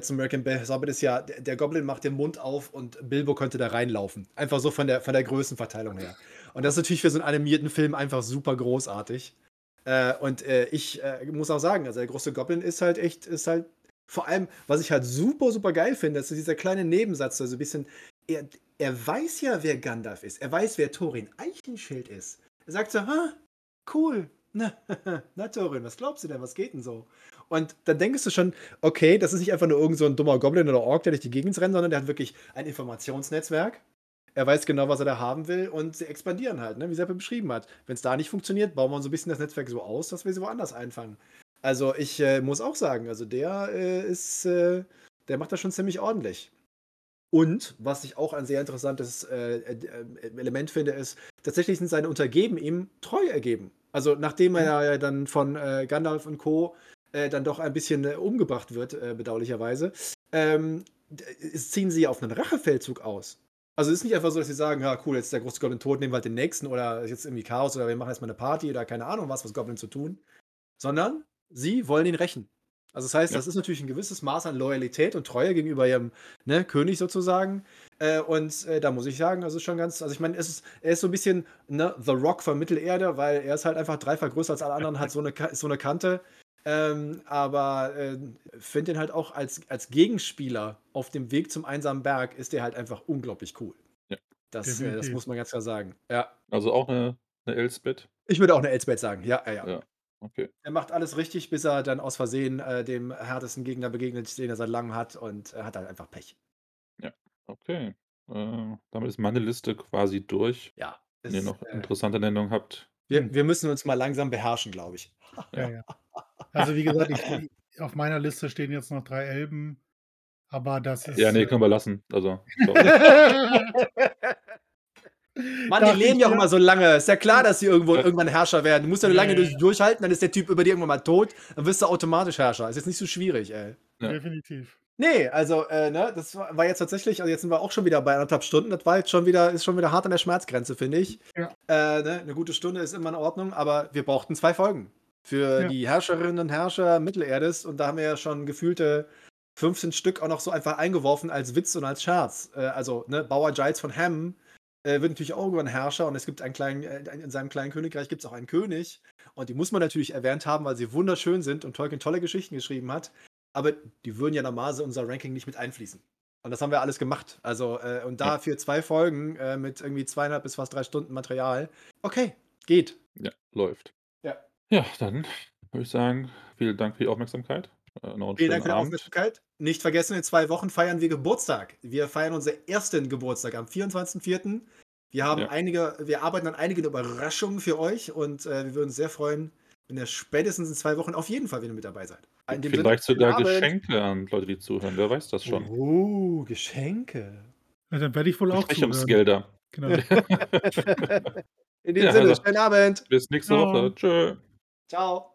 Zum American Bass Hobbit ist ja, der, Goblin macht den Mund auf und Bilbo könnte da reinlaufen. Einfach so von der, von der Größenverteilung her. Und das ist natürlich für so einen animierten Film einfach super großartig. Und ich muss auch sagen, also der große Goblin ist halt echt, ist halt vor allem, was ich halt super, super geil finde, ist dieser kleine Nebensatz, also ein bisschen, er, er weiß ja, wer Gandalf ist. Er weiß, wer Thorin Eichenschild ist. Er sagt so, ha, cool. Na, na Thorin, was glaubst du denn? Was geht denn so? Und dann denkst du schon, okay, das ist nicht einfach nur irgend so ein dummer Goblin oder Ork, der durch die Gegend rennt, sondern der hat wirklich ein Informationsnetzwerk. Er weiß genau, was er da haben will und sie expandieren halt, ne? wie Seppe beschrieben hat. Wenn es da nicht funktioniert, bauen wir so ein bisschen das Netzwerk so aus, dass wir sie woanders einfangen. Also ich äh, muss auch sagen, also der äh, ist, äh, der macht das schon ziemlich ordentlich. Und was ich auch ein sehr interessantes äh, äh, Element finde, ist, tatsächlich sind seine Untergeben ihm treu ergeben. Also nachdem er ja dann von äh, Gandalf und Co. Äh, dann doch ein bisschen äh, umgebracht wird, äh, bedauerlicherweise, ähm, ziehen sie auf einen Rachefeldzug aus. Also es ist nicht einfach so, dass sie sagen, ja cool, jetzt ist der große Goblin tot, nehmen wir halt den nächsten oder ist jetzt irgendwie Chaos oder wir machen erstmal eine Party oder keine Ahnung was, was Goblin zu tun. Sondern sie wollen ihn rächen. Also das heißt, Ja. das ist natürlich ein gewisses Maß an Loyalität und Treue gegenüber ihrem ne, König sozusagen. Äh, und äh, da muss ich sagen, also schon ganz, also ich meine, es ist, er ist so ein bisschen ne, The Rock von Mittelerde, weil er ist halt einfach dreifach größer als alle anderen, hat so eine, so eine Kante. Ähm, aber äh, finde ihn halt auch als, als Gegenspieler auf dem Weg zum einsamen Berg ist der halt einfach unglaublich cool. Ja. Das, äh, das muss man ganz klar sagen. Ja. Also auch eine 'Ne Elsbeth? Ich würde auch 'ne Elsbeth sagen. Ja, ja, ja. Ja, okay. Er macht alles richtig, bis er dann aus Versehen, äh, dem härtesten Gegner begegnet, den er seit langem hat und er hat halt einfach Pech. Ja, okay. Äh, damit ist meine Liste quasi durch. Ja, Wenn ihr noch äh interessante Nennungen habt. wir wir müssen uns mal langsam beherrschen, glaube ich. Ja, ja. Also, wie gesagt, ich auf meiner Liste stehen jetzt noch 3 Elben, aber das ist, Ja, ne, äh können wir lassen. Also, Mann, die leben ja auch immer so lange. Ist ja klar, dass sie irgendwo Ja. irgendwann Herrscher werden. Du musst ja lange ja, durch ja. durchhalten, dann ist der Typ über dir irgendwann mal tot, dann wirst du automatisch Herrscher. Ist jetzt nicht so schwierig, ey. Ja. Definitiv. Ne, also, äh, ne, das war jetzt tatsächlich also, jetzt sind wir auch schon wieder bei 1,5 Stunden. Das war jetzt schon wieder ist schon wieder hart an der Schmerzgrenze, finde ich. Ja. Äh, ne, 'ne gute Stunde ist immer in Ordnung, aber wir brauchten 2 Folgen für Ja. die Herrscherinnen und Herrscher Mittelerdes und da haben wir ja schon gefühlte 15 Stück auch noch so einfach eingeworfen als Witz und als Scherz. Äh, also, ne, Bauer Giles von Hamm, äh, wird natürlich auch irgendwann Herrscher und es gibt einen kleinen äh, in seinem kleinen Königreich gibt's auch einen König und die muss man natürlich erwähnt haben, weil sie wunderschön sind und Tolkien tolle Geschichten geschrieben hat, aber die würden ja normalerweise unser Ranking nicht mit einfließen. Und das haben wir alles gemacht. Also, äh, und dafür 2 Folgen, äh, mit irgendwie 2,5 bis fast 3 Stunden Material. Okay, geht. Ja, läuft. Ja. Ja, dann würde ich sagen, vielen Dank für die Aufmerksamkeit. Äh, noch Vielen Dank für die. Aufmerksamkeit. Nicht vergessen, in 2 Wochen feiern wir Geburtstag. Wir feiern unseren ersten Geburtstag am 24.04. Wir haben Ja. einige wir arbeiten an einigen Überraschungen für euch und, äh, wir würden uns sehr freuen, wenn ihr spätestens in 2 Wochen auf jeden Fall wieder mit dabei seid. In dem Sinne, Vielleicht sogar. Geschenke an Leute, die zuhören. Wer weiß das schon? Oh, Geschenke. Ja, dann werde ich wohl auch zuhören. Besprechungsgelder. Genau. In dem Ja, Sinne, also- schönen Abend. Bis nächste Ciao. Woche. Tschö. Ciao.